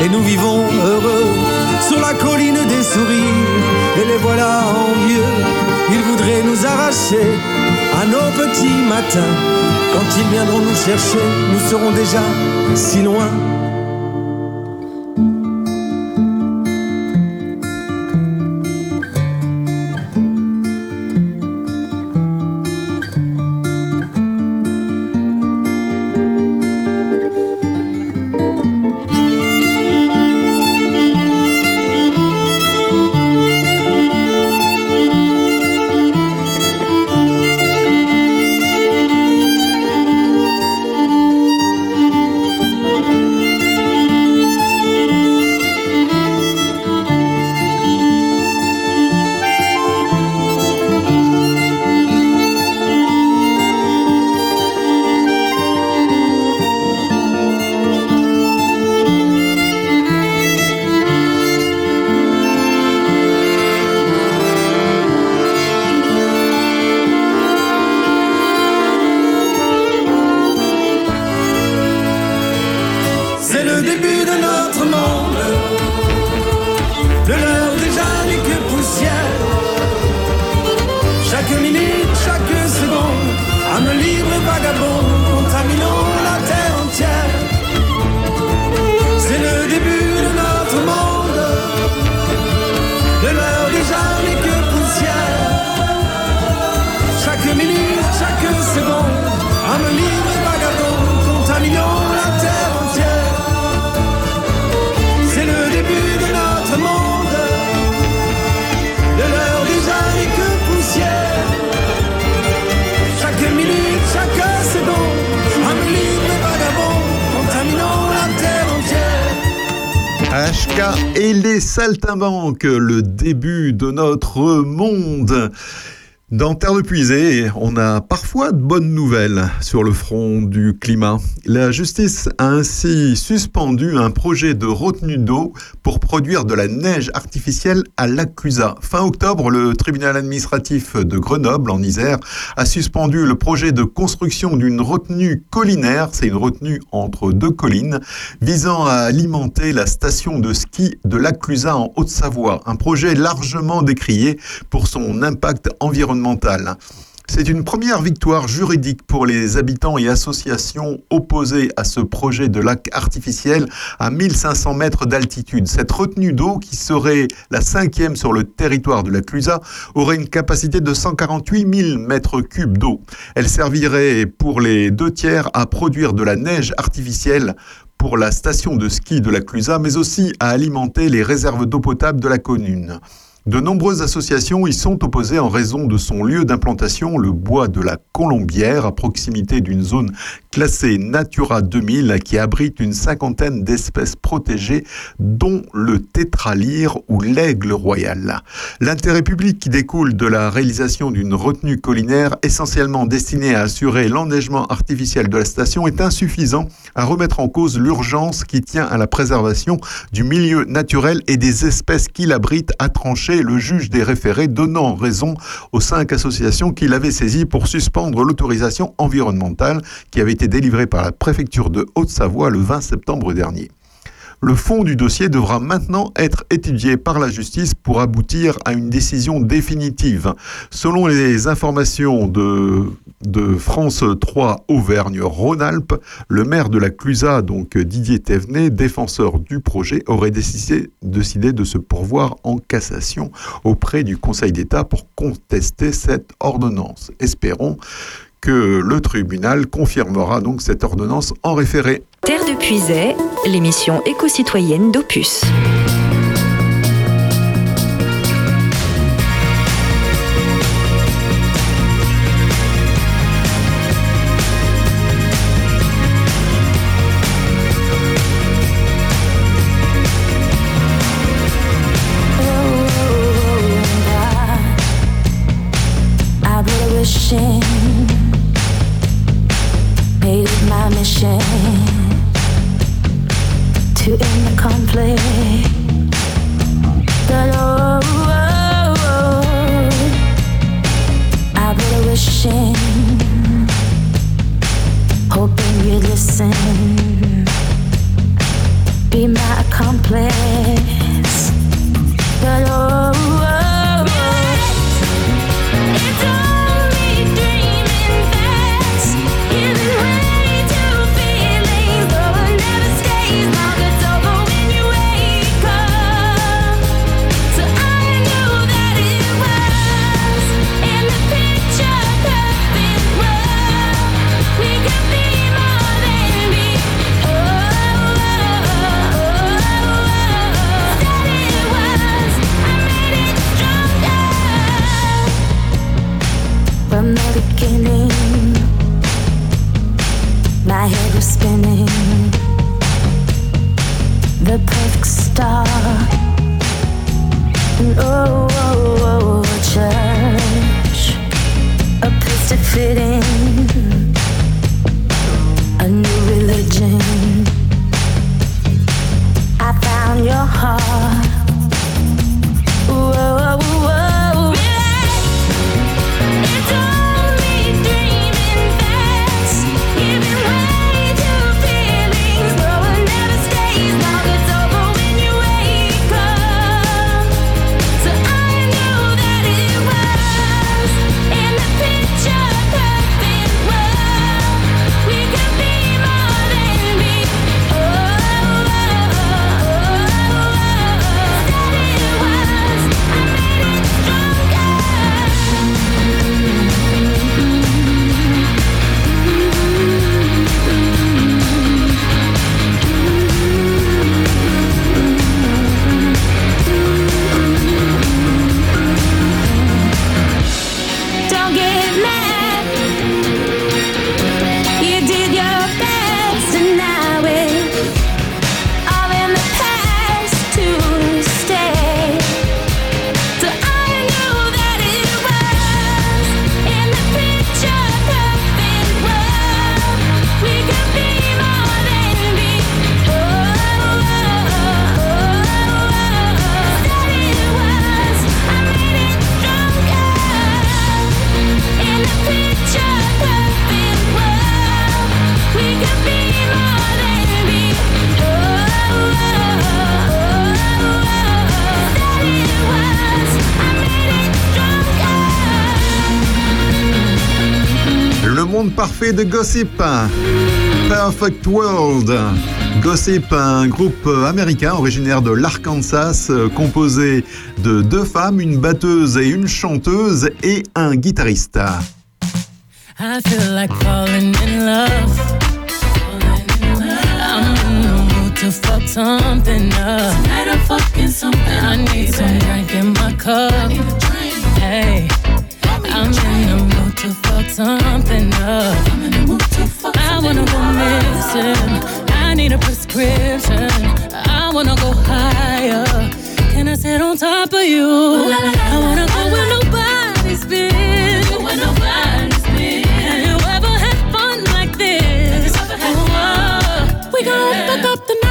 et nous vivons heureux sur la colline des sourires. Et les voilà en mieux, ils voudraient nous arracher à nos petits matins. Quand ils viendront nous chercher, nous serons déjà si loin. Les saltimbanques, le début de notre. Dans Terre de Puisée, on a parfois de bonnes nouvelles sur le front du climat. La justice a ainsi suspendu un projet de retenue d'eau pour produire de la neige artificielle à l'Acusa. Fin octobre, le tribunal administratif de Grenoble, en Isère, a suspendu le projet de construction d'une retenue collinaire, c'est une retenue entre deux collines, visant à alimenter la station de ski de l'Acusa en Haute-Savoie. Un projet largement décrié pour son impact environnemental. C'est une première victoire juridique pour les habitants et associations opposés à ce projet de lac artificiel à 1500 mètres d'altitude. Cette retenue d'eau, qui serait la cinquième sur le territoire de la Clusa, aurait une capacité de 148 000 mètres cubes d'eau. Elle servirait pour les deux tiers à produire de la neige artificielle pour la station de ski de la Clusa, mais aussi à alimenter les réserves d'eau potable de la commune. De nombreuses associations y sont opposées en raison de son lieu d'implantation, le bois de la Colombière, à proximité d'une zone classée Natura 2000 qui abrite une cinquantaine d'espèces protégées, dont le tétralyre ou l'aigle royal. L'intérêt public qui découle de la réalisation d'une retenue collinaire essentiellement destinée à assurer l'enneigement artificiel de la station est insuffisant à remettre en cause l'urgence qui tient à la préservation du milieu naturel et des espèces qui l'abritent, a le juge des référés, donnant raison aux cinq associations qui l'avaient saisi pour suspendre l'autorisation environnementale qui avait été délivrée par la préfecture de Haute-Savoie le 20 septembre dernier. Le fond du dossier devra maintenant être étudié par la justice pour aboutir à une décision définitive. Selon les informations de, France 3 Auvergne-Rhône-Alpes, le maire de la Clusa, donc Didier Thévenet, défenseur du projet, aurait décidé de se pourvoir en cassation auprès du Conseil d'État pour contester cette ordonnance. Espérons que le tribunal confirmera donc cette ordonnance en référé. Terre de Puisay, l'émission éco-citoyenne d'Opus. Le monde parfait de Gossip. Perfect World. Gossip, un groupe américain originaire de l'Arkansas, composé de deux femmes, une batteuse et une chanteuse, et un guitariste. I feel like falling in love. I'm in the mood to fuck something up. Tonight I'm fucking something. I need some drink in my cup. Hey, I'm in something up. I wanna go missing. I need a prescription. I wanna go higher. Can I sit on top of you? I wanna go where nobody's been. Where nobody's been. Have you ever had fun like this? Oh, we gon' fuck up the night.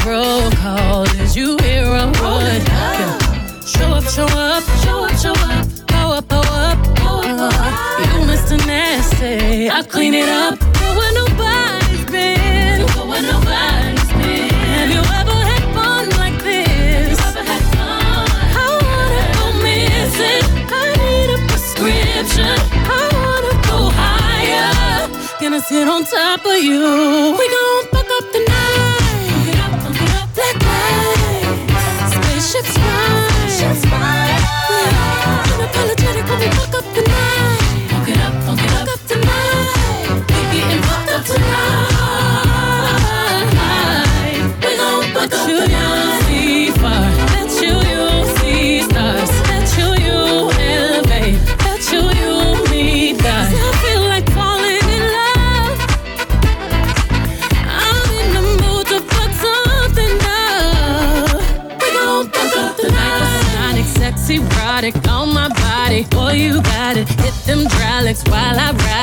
Call. Did you a word? Yeah. Show up, show up, show up, show up. Go up, go up, up. You Mr. Nasty. I clean it up. Go where nobody's been. Go where nobody's been. Have you ever had fun like this? I wanna go missing. I need a prescription. I wanna go higher. Gonna sit on top of you. We gon'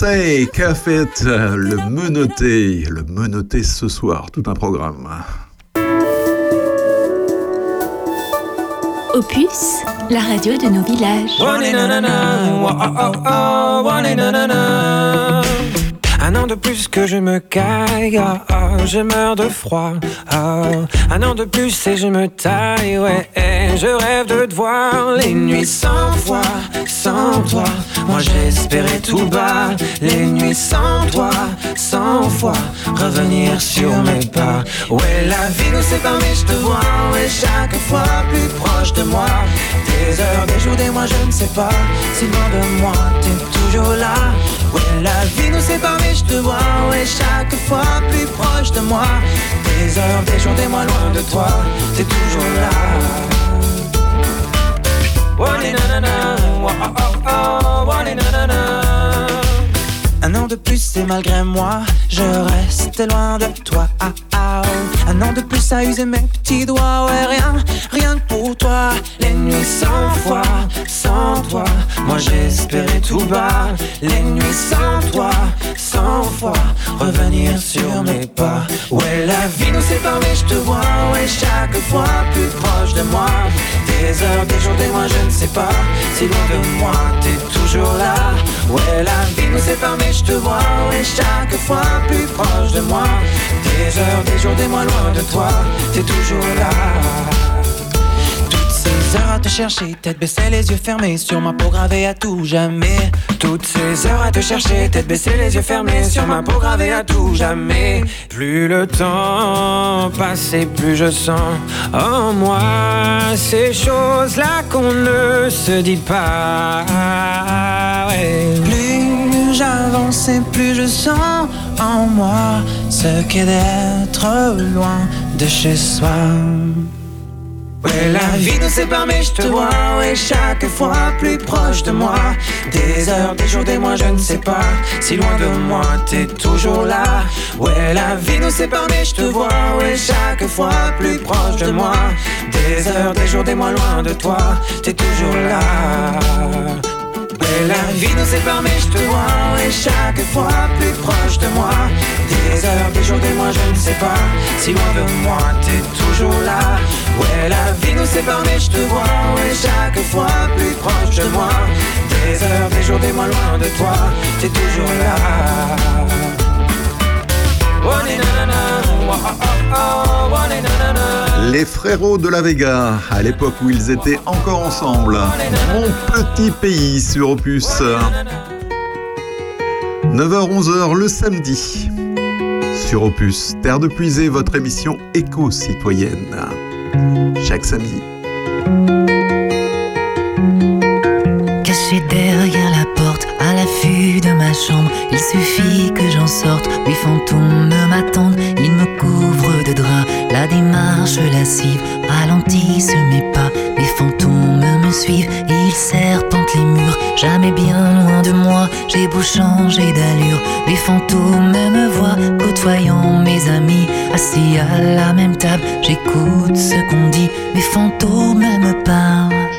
Beyoncé, qu'a fait euh, le menotté Le menotté ce soir, tout un programme. Opus, la radio de nos villages. Un an de plus que je me caille, ah, ah, je meurs de froid. ah. Un an de plus et je me taille, ouais. et Je rêve de te voir les nuits sans toi, sans toi. Moi j'espérais tout bas, les nuits sans toi, sans foi. Revenir sur mes pas. Ouais, la vie nous sépare, mais je te vois, ouais, chaque fois plus proche de moi. Des heures, des jours, des mois, je ne sais pas. Si loin de moi, t'es toujours là. Ouais, la vie nous sépare, mais je te vois, ouais, chaque fois plus proche de moi. Des heures, des jours, des mois loin de toi, t'es toujours là. Oh. Oh, oh. Un an de plus et malgré moi, je reste loin de toi. Ah, ah, oh. Un an de plus à user mes petits doigts, ouais, rien, rien que pour toi. Les nuits sans foi, sans toi. Moi j'espérais tout bas. Les nuits sans toi, sans foi. Revenir sur mes pas. Ouais, la vie nous sépare, mais je te vois, ouais, chaque fois plus proche de moi. Des heures, des jours, des mois, je ne sais pas. Si loin de moi, t'es toujours là. Ouais, la vie nous sépare, mais je te vois, ouais, chaque fois plus proche de moi. Des heures, des jours, des mois loin de toi, t'es toujours là. Toutes ces heures à te chercher, tête baissée, les yeux fermés, sur ma peau gravée à tout jamais. Toutes ces heures à te chercher, tête baissée, les yeux fermés, sur ma peau gravée à tout jamais. Plus le temps passe et plus je sens en moi ces choses-là qu'on ne se dit pas. Plus j'avance plus je sens en moi ce qu'est d'être loin de chez soi. Ouais, la vie nous sépare, mais je te vois, ouais, chaque fois plus proche de moi. Des heures, des jours, des mois, je ne sais pas. Si loin de moi, t'es toujours là. Ouais, la vie nous sépare, mais je te vois, ouais, chaque fois plus proche de moi. Des heures, des jours, des mois, loin de toi, t'es toujours là. Ouais, la vie nous sépare, mais je te vois, ouais, chaque fois plus proche de moi. Des heures, des jours, des mois, je ne sais pas. Si loin de moi, t'es toujours là. Ouais, la vie nous sépare, mais je te vois, ouais, chaque fois plus proche de moi. Des heures, des jours, des mois, loin de toi, t'es toujours là. Oh, ni, na, na, na. Oh, oh, oh, oh, oh, ni, na, na, na. Les frérots de la Vega, à l'époque où ils étaient encore ensemble. Mon petit pays sur Opus. 9h-11h le samedi. Sur Opus, Terre de Puisée, votre émission éco-citoyenne. Chaque samedi. Caché derrière la porte, à l'affût de ma chambre, il suffit que j'en sorte. Oui, fantômes m'attendent, ils me couvrent de draps. La démarche lascive ralentissent mes pas. Les fantômes me suivent et ils serpentent les murs. Jamais bien loin de moi, j'ai beau changer d'allure. Les fantômes me voient, côtoyant mes amis. Assis à la même table, j'écoute ce qu'on dit. Les fantômes me parlent.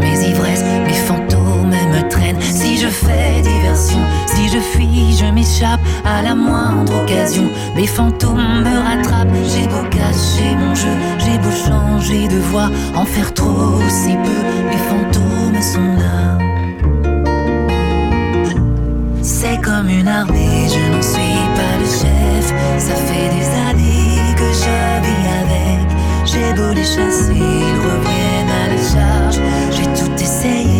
Mes ivresses, mes fantômes me traînent. Si je fais diversion, si je fuis, je m'échappe à la moindre occasion. Mes fantômes me rattrapent, j'ai beau cacher mon jeu, j'ai beau changer de voix, en faire trop si peu, mes fantômes sont là. C'est comme une armée, je n'en suis pas le chef. Ça fait des années que je vis avec. J'ai beau les chasser, ils reviennent. J'ai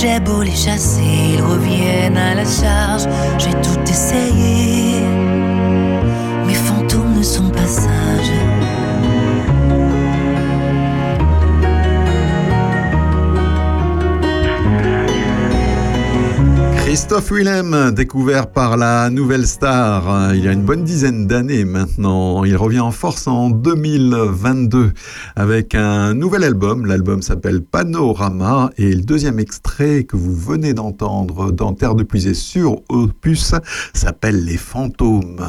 J'ai beau les chasser, ils reviennent à la charge. J'ai tout essayé. Christophe Willem, découvert par la nouvelle star euh, il y a une bonne dizaine d'années maintenant. Il revient en force en 2022 avec un nouvel album. L'album s'appelle Panorama et le deuxième extrait que vous venez d'entendre dans Terre de Puisée sur Opus s'appelle Les Fantômes.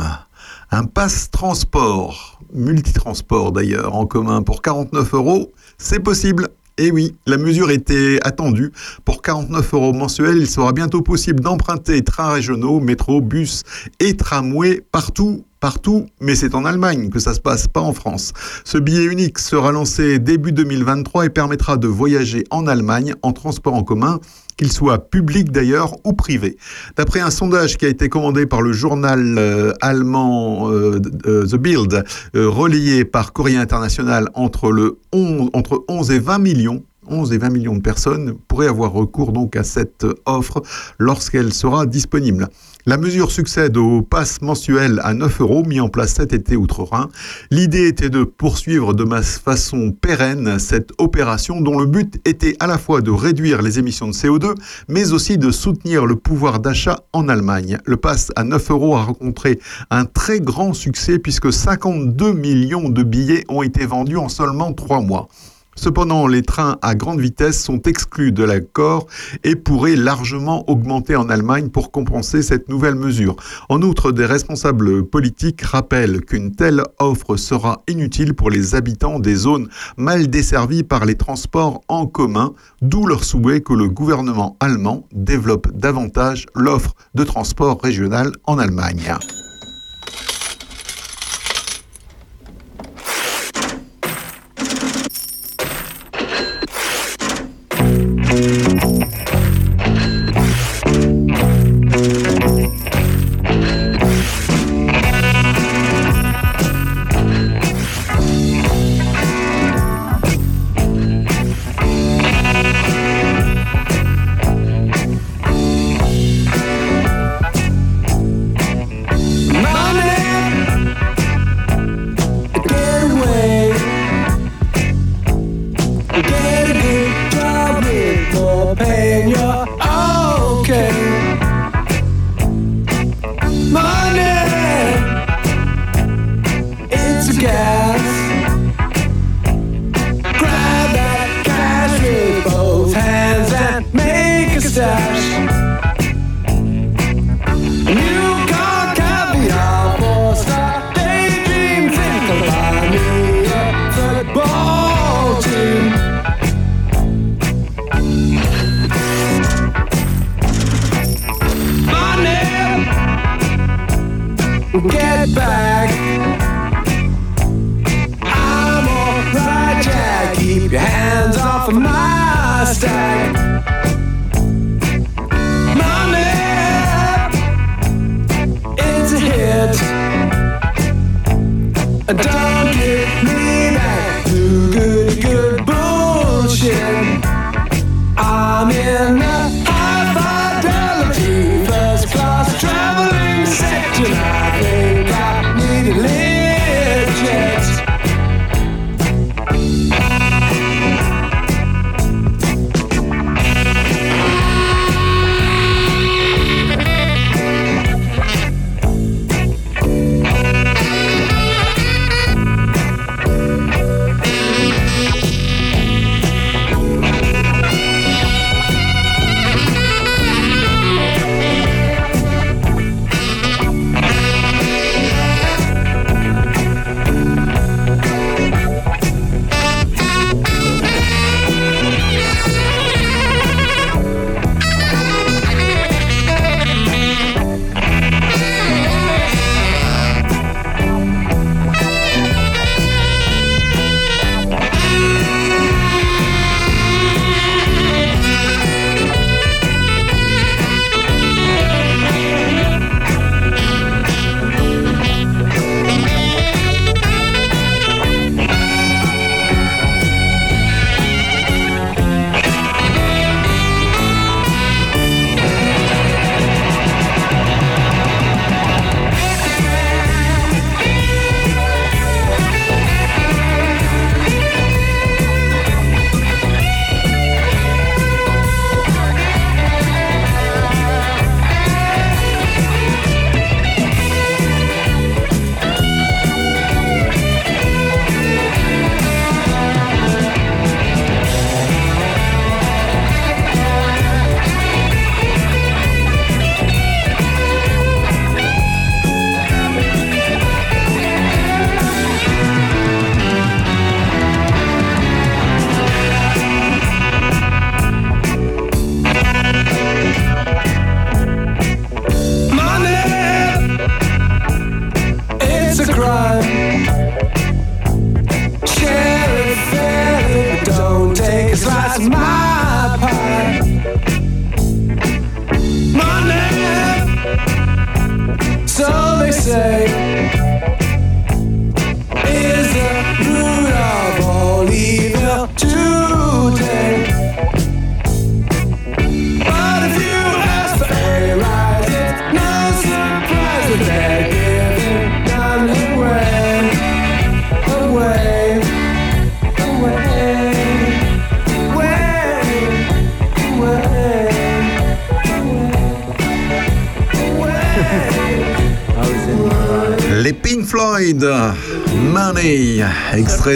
Un passe transport, multitransport d'ailleurs, en commun pour 49 euros, c'est possible. Et oui, la mesure était attendue. Pour 49 euros mensuels, il sera bientôt possible d'emprunter trains régionaux, métro, bus et tramway partout partout, mais c'est en Allemagne que ça se passe, pas en France. Ce billet unique sera lancé début 2023 et permettra de voyager en Allemagne en transport en commun, qu'il soit public d'ailleurs ou privé. D'après un sondage qui a été commandé par le journal euh, allemand euh, euh, The euh, relayé par Courrier International entre, le 11, entre 11 et 20 millions, 11 et 20 millions de personnes pourraient avoir recours donc à cette offre lorsqu'elle sera disponible. La mesure succède au pass mensuel à 9 euros mis en place cet été outre-Rhin. L'idée était de poursuivre de façon pérenne cette opération dont le but était à la fois de réduire les émissions de CO2 mais aussi de soutenir le pouvoir d'achat en Allemagne. Le pass à 9 euros a rencontré un très grand succès puisque 52 millions de billets ont été vendus en seulement 3 mois. Cependant, les trains à grande vitesse sont exclus de l'accord et pourraient largement augmenter en Allemagne pour compenser cette nouvelle mesure. En outre, des responsables politiques rappellent qu'une telle offre sera inutile pour les habitants des zones mal desservies par les transports en commun, d'où leur souhait que le gouvernement allemand développe davantage l'offre de transport régional en Allemagne.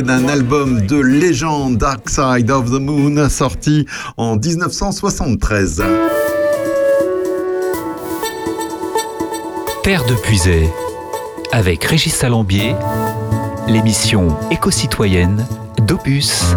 d'un album de légende Dark Side of the Moon sorti en 1973. Terre de Puisay avec Régis Salambier, l'émission éco-citoyenne d'Opus.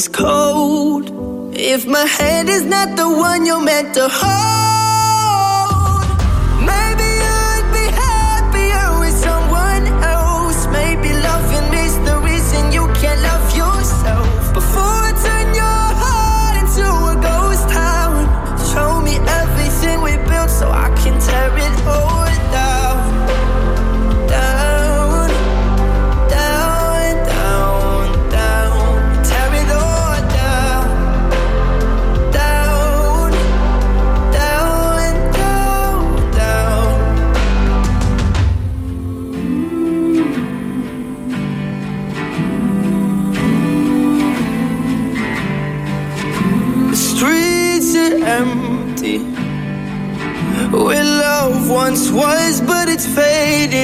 is cold. If my head is not the one you're meant to hold.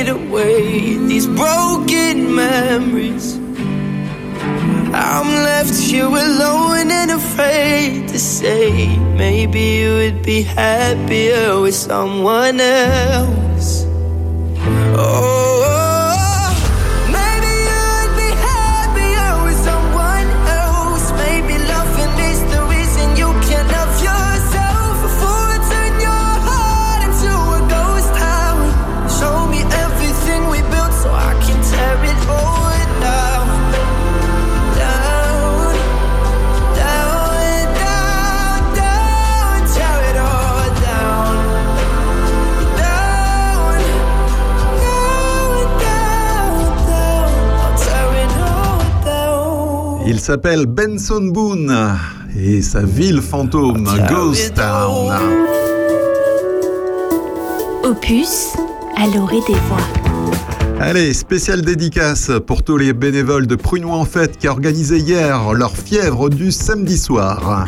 Away. These broken memories. I'm left here alone and afraid to say maybe you would be happier with someone else. Oh, Il s'appelle Benson Boone et sa ville fantôme, Ghost Town. Opus à l'orée des voix. Allez, spéciale dédicace pour tous les bénévoles de Prunois en fête qui a organisé hier leur fièvre du samedi soir.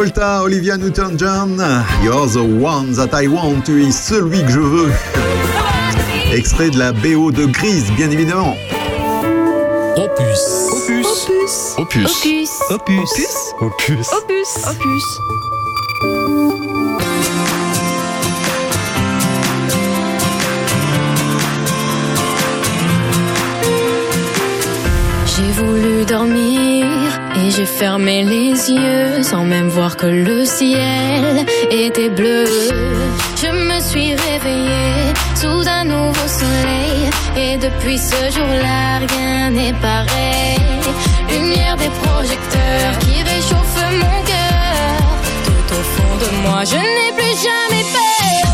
Travolta, Olivia Newton-John, You're the one that I want, tu es celui que je veux. Extrait de la BO de Grise, bien évidemment. Opus. Opus. Opus. Opus. Opus. Opus. Opus. Opus. J'ai voulu dormir j'ai fermé les yeux sans même voir que le ciel était bleu. Je me suis réveillée sous un nouveau soleil et depuis ce jour-là rien n'est pareil. Lumière des projecteurs qui réchauffe mon cœur. Tout au fond de moi, je n'ai plus jamais peur.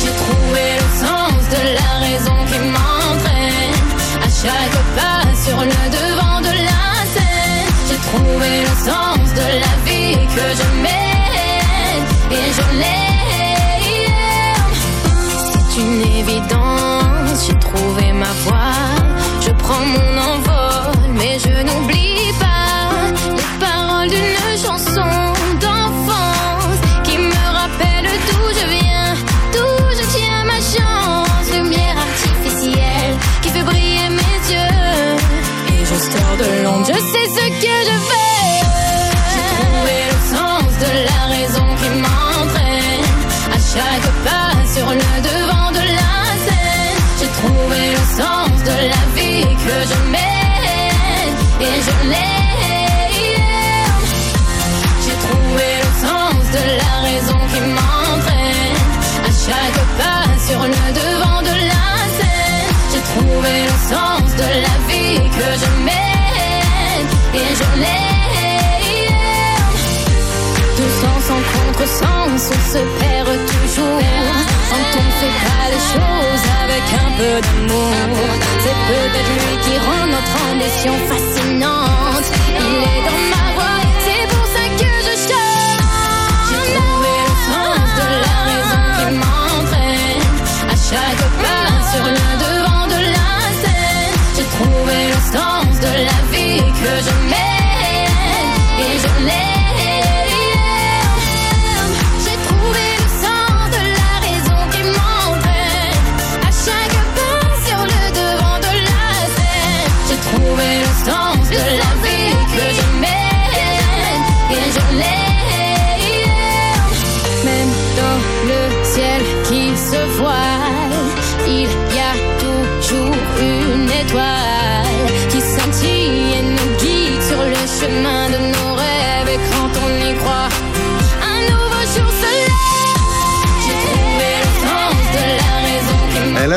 J'ai trouvé le sens de la raison qui m'entraîne à chaque pas sur le devant de la trouvé le sens de la vie que je mène et je l'aime. C'est une évidence, j'ai trouvé ma voie. Je prends mon envol, mais je n'oublie sens de la vie que je mène et je l'aime. J'ai trouvé le sens de la raison qui m'entraîne à chaque pas sur le devant de la scène. J'ai trouvé le sens de la vie que je mène et je l'aime. peu d'amour. C'est peut-être lui qui rend notre ambition fascinante. Il est dans ma voix, c'est pour ça que je chante. J'ai trouvé le sens de la raison qui m'entraîne. À chaque pas sur le devant de la scène, j'ai trouvé le sens de la vie que je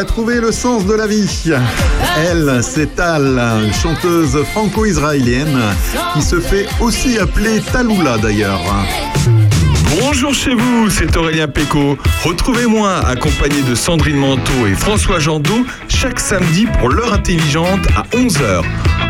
Trouver le sens de la vie. Elle, c'est Tal, une chanteuse franco-israélienne qui se fait aussi appeler Taloula d'ailleurs. Bonjour chez vous, c'est Aurélien Péco. Retrouvez-moi accompagné de Sandrine Manteau et François Jandot chaque samedi pour l'heure intelligente à 11h.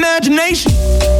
imagination.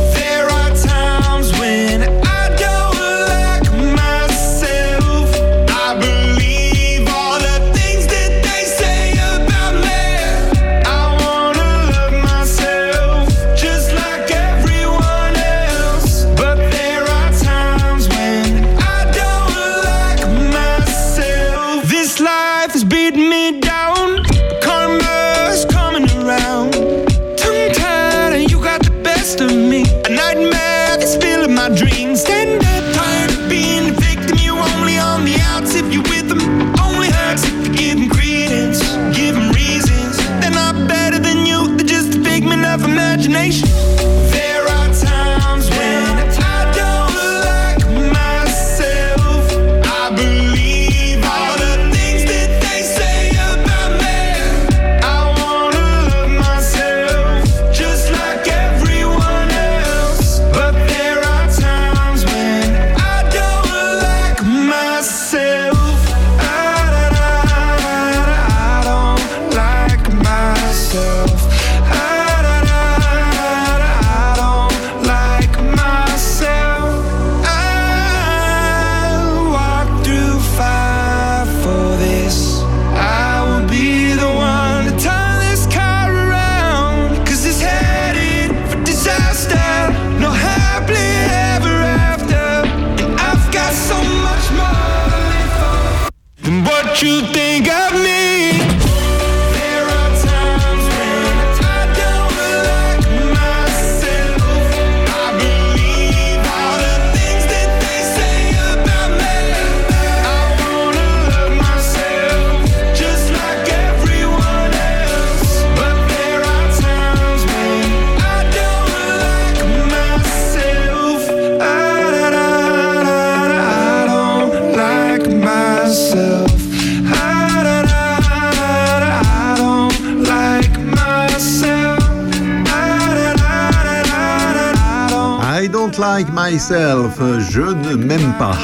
Je ne m'aime pas.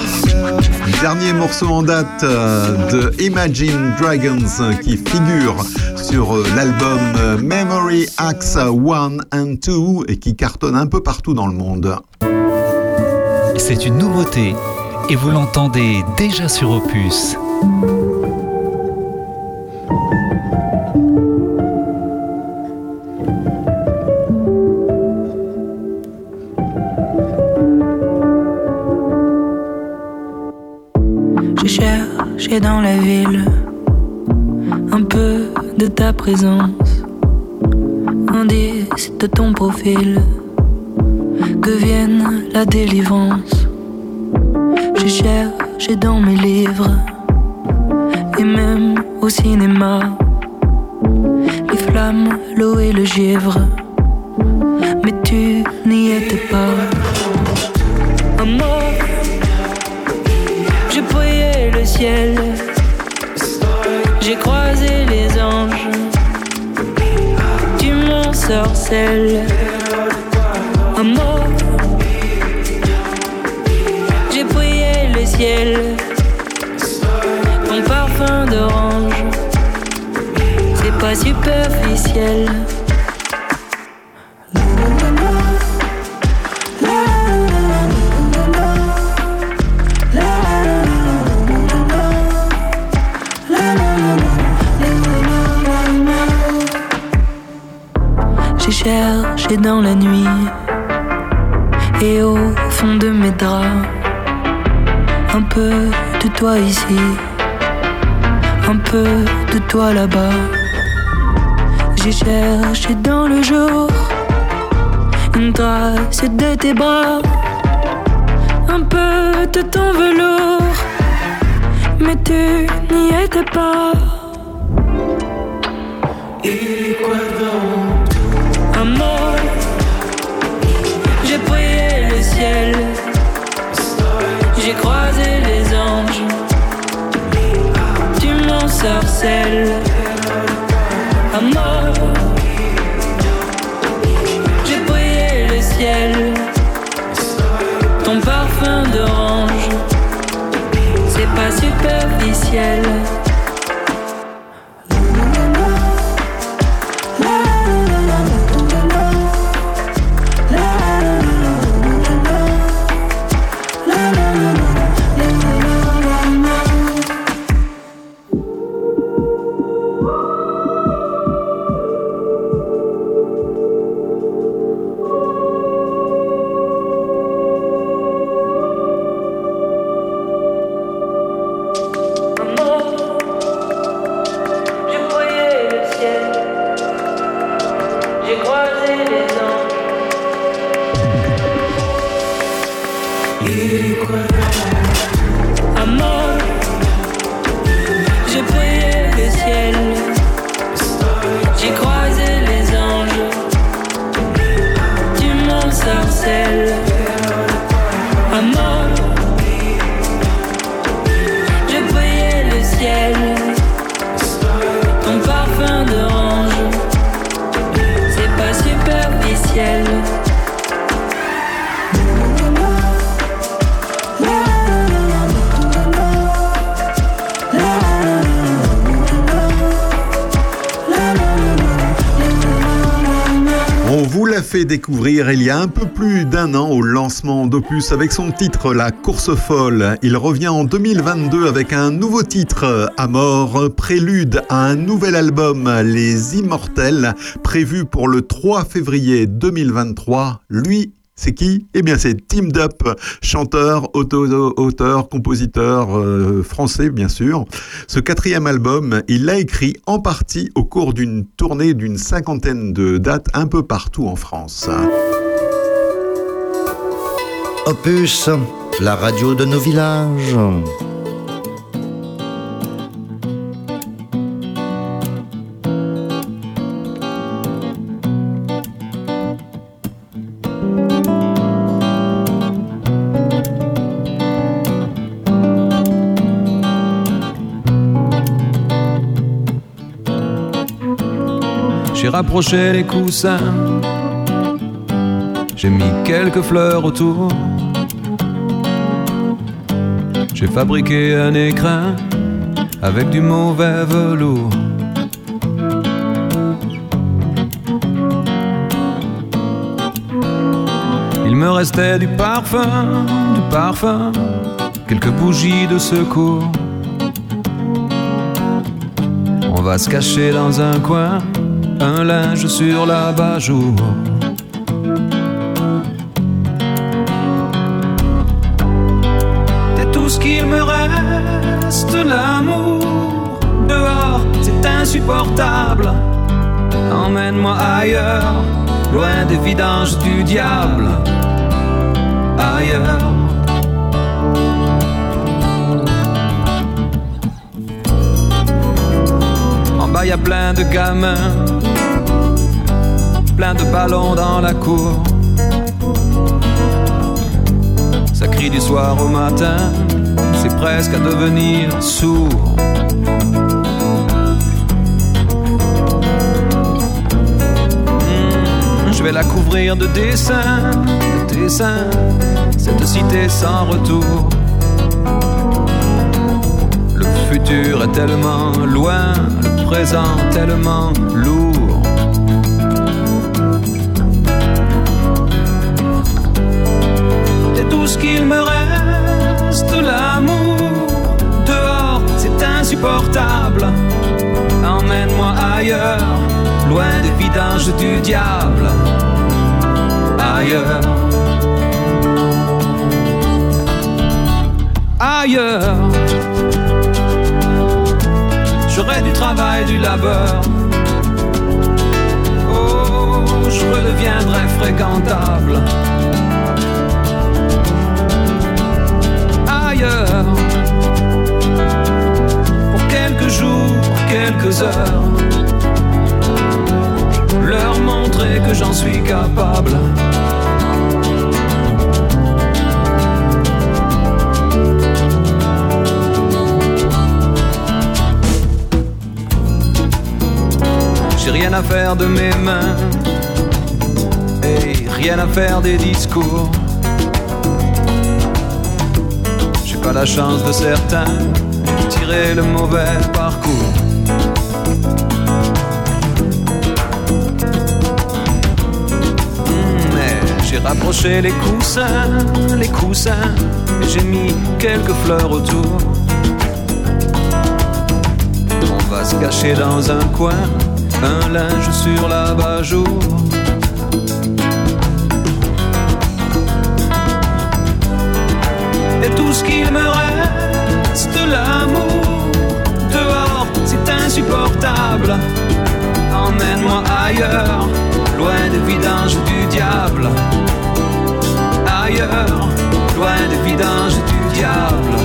Dernier morceau en date euh, de Imagine Dragons euh, qui figure sur euh, l'album Memory Acts 1 and 2 et qui cartonne un peu partout dans le monde. C'est une nouveauté et vous l'entendez déjà sur Opus. Délivrance. Toi ici, un peu de toi là-bas. J'ai cherché dans le jour une trace de tes bras, un peu de ton velours, mais tu n'y étais pas. Et quoi donc? Amour, j'ai prié le ciel, j'ai croisé tu m'en sorcelles. Amour, j'ai prié le ciel, ton parfum d'orange, c'est pas superficiel. Découvrir il y a un peu plus d'un an au lancement d'Opus avec son titre La course folle. Il revient en 2022 avec un nouveau titre à mort, prélude à un nouvel album Les Immortels prévu pour le 3 février 2023. Lui, c'est qui? Eh bien, c'est Tim Dup, chanteur, auteur, compositeur euh, français, bien sûr. Ce quatrième album, il l'a écrit en partie au cours d'une tournée d'une cinquantaine de dates un peu partout en France. Opus, la radio de nos villages. rapprocher les coussins. J'ai mis quelques fleurs autour. J'ai fabriqué un écrin avec du mauvais velours. Il me restait du parfum, du parfum, quelques bougies de secours. On va se cacher dans un coin un linge sur la jour T'es tout ce qu'il me reste, l'amour. Dehors, c'est insupportable. Emmène-moi ailleurs, loin des vidanges du diable. Ailleurs. En bas, y a plein de gamins, plein de ballons dans la cour. Ça crie du soir au matin, c'est presque à devenir sourd. Hmm, Je vais la couvrir de dessins, de dessins, cette cité sans retour. Le futur est tellement loin, le présent tellement lourd. Emmène-moi ailleurs, loin des vidanges du diable. Ailleurs. Ailleurs. J'aurai du travail, du labeur. Oh, je redeviendrai fréquentable. Ailleurs. Jours, quelques heures. Leur montrer que j'en suis capable. J'ai rien à faire de mes mains et rien à faire des discours. J'ai pas la chance de certains tirer le mauvais parcours. Hmm, j'ai rapproché les coussins, les coussins, et j'ai mis quelques fleurs autour. On va se cacher dans un coin, un linge sur la jour Et tout ce qu'il me reste, l'amour. Insupportable. Emmène-moi ailleurs, loin des vidanges du diable. Ailleurs, loin des vidanges du diable.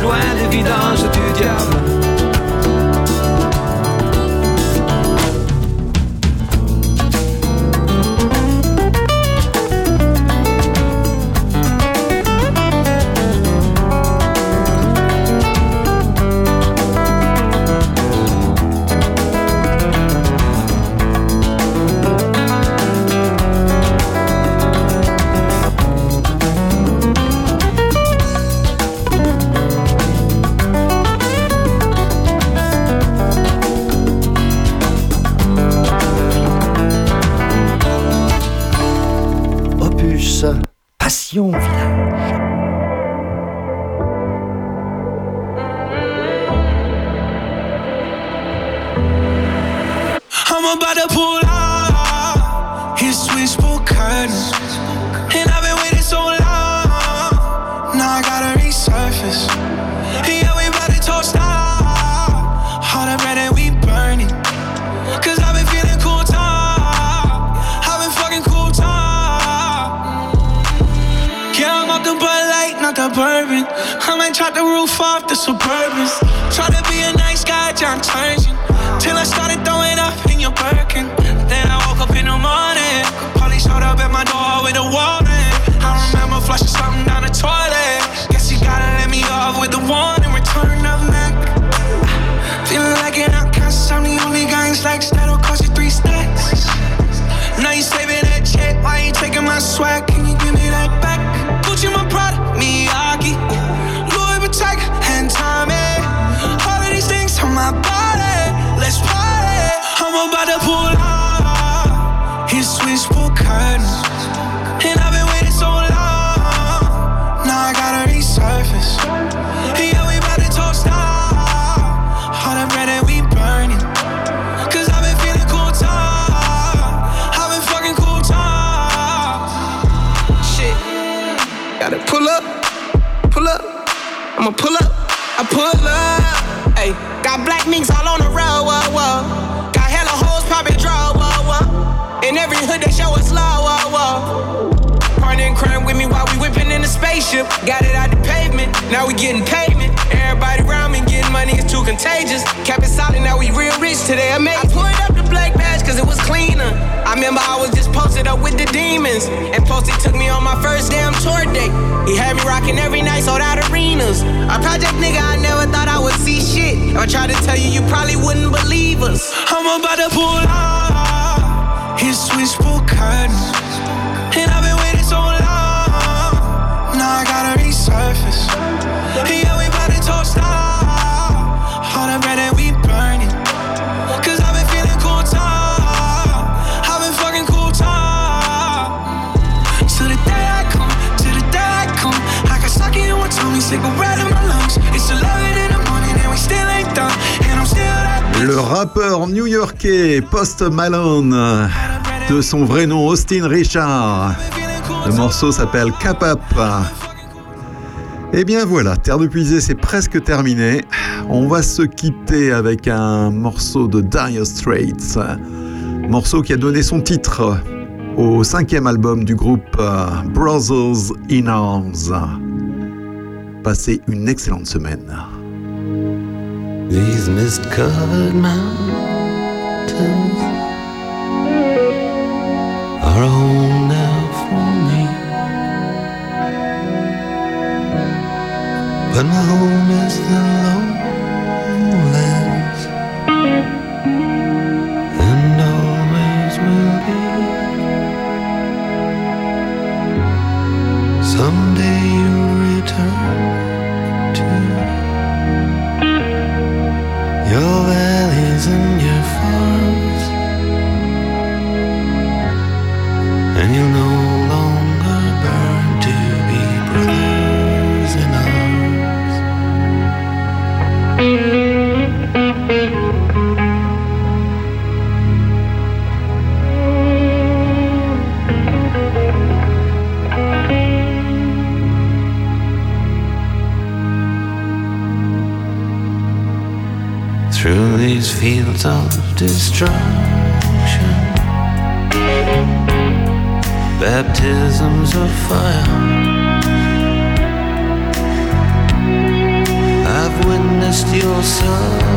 loin des vidanges du diable. Village. I'm about to pull I the roof off the Suburbans. Try to be a nice guy, John Turgeon. Now we getting payment. Everybody around me getting money is too contagious. Kept it solid, now we real rich today. I made I pulled up the black badge cause it was cleaner. I remember I was just posted up with the demons. And Posty took me on my first damn tour date. He had me rocking every night, sold out arenas. A project nigga, I never thought I would see shit. If I tried to tell you, you probably wouldn't believe us. I'm about to pull out his switchboard curtains. And I've been Le rappeur new-yorkais Post Malone, de son vrai nom Austin Richard. Le morceau s'appelle Cap Up. Et bien voilà, Terre de Puisée, c'est presque terminé. On va se quitter avec un morceau de Dire Straits. Morceau qui a donné son titre au cinquième album du groupe euh, Brothers in Arms. Passez une excellente semaine. These mist-covered mountains are home now for me. But my home is the lowlands of fire. I've witnessed your suffering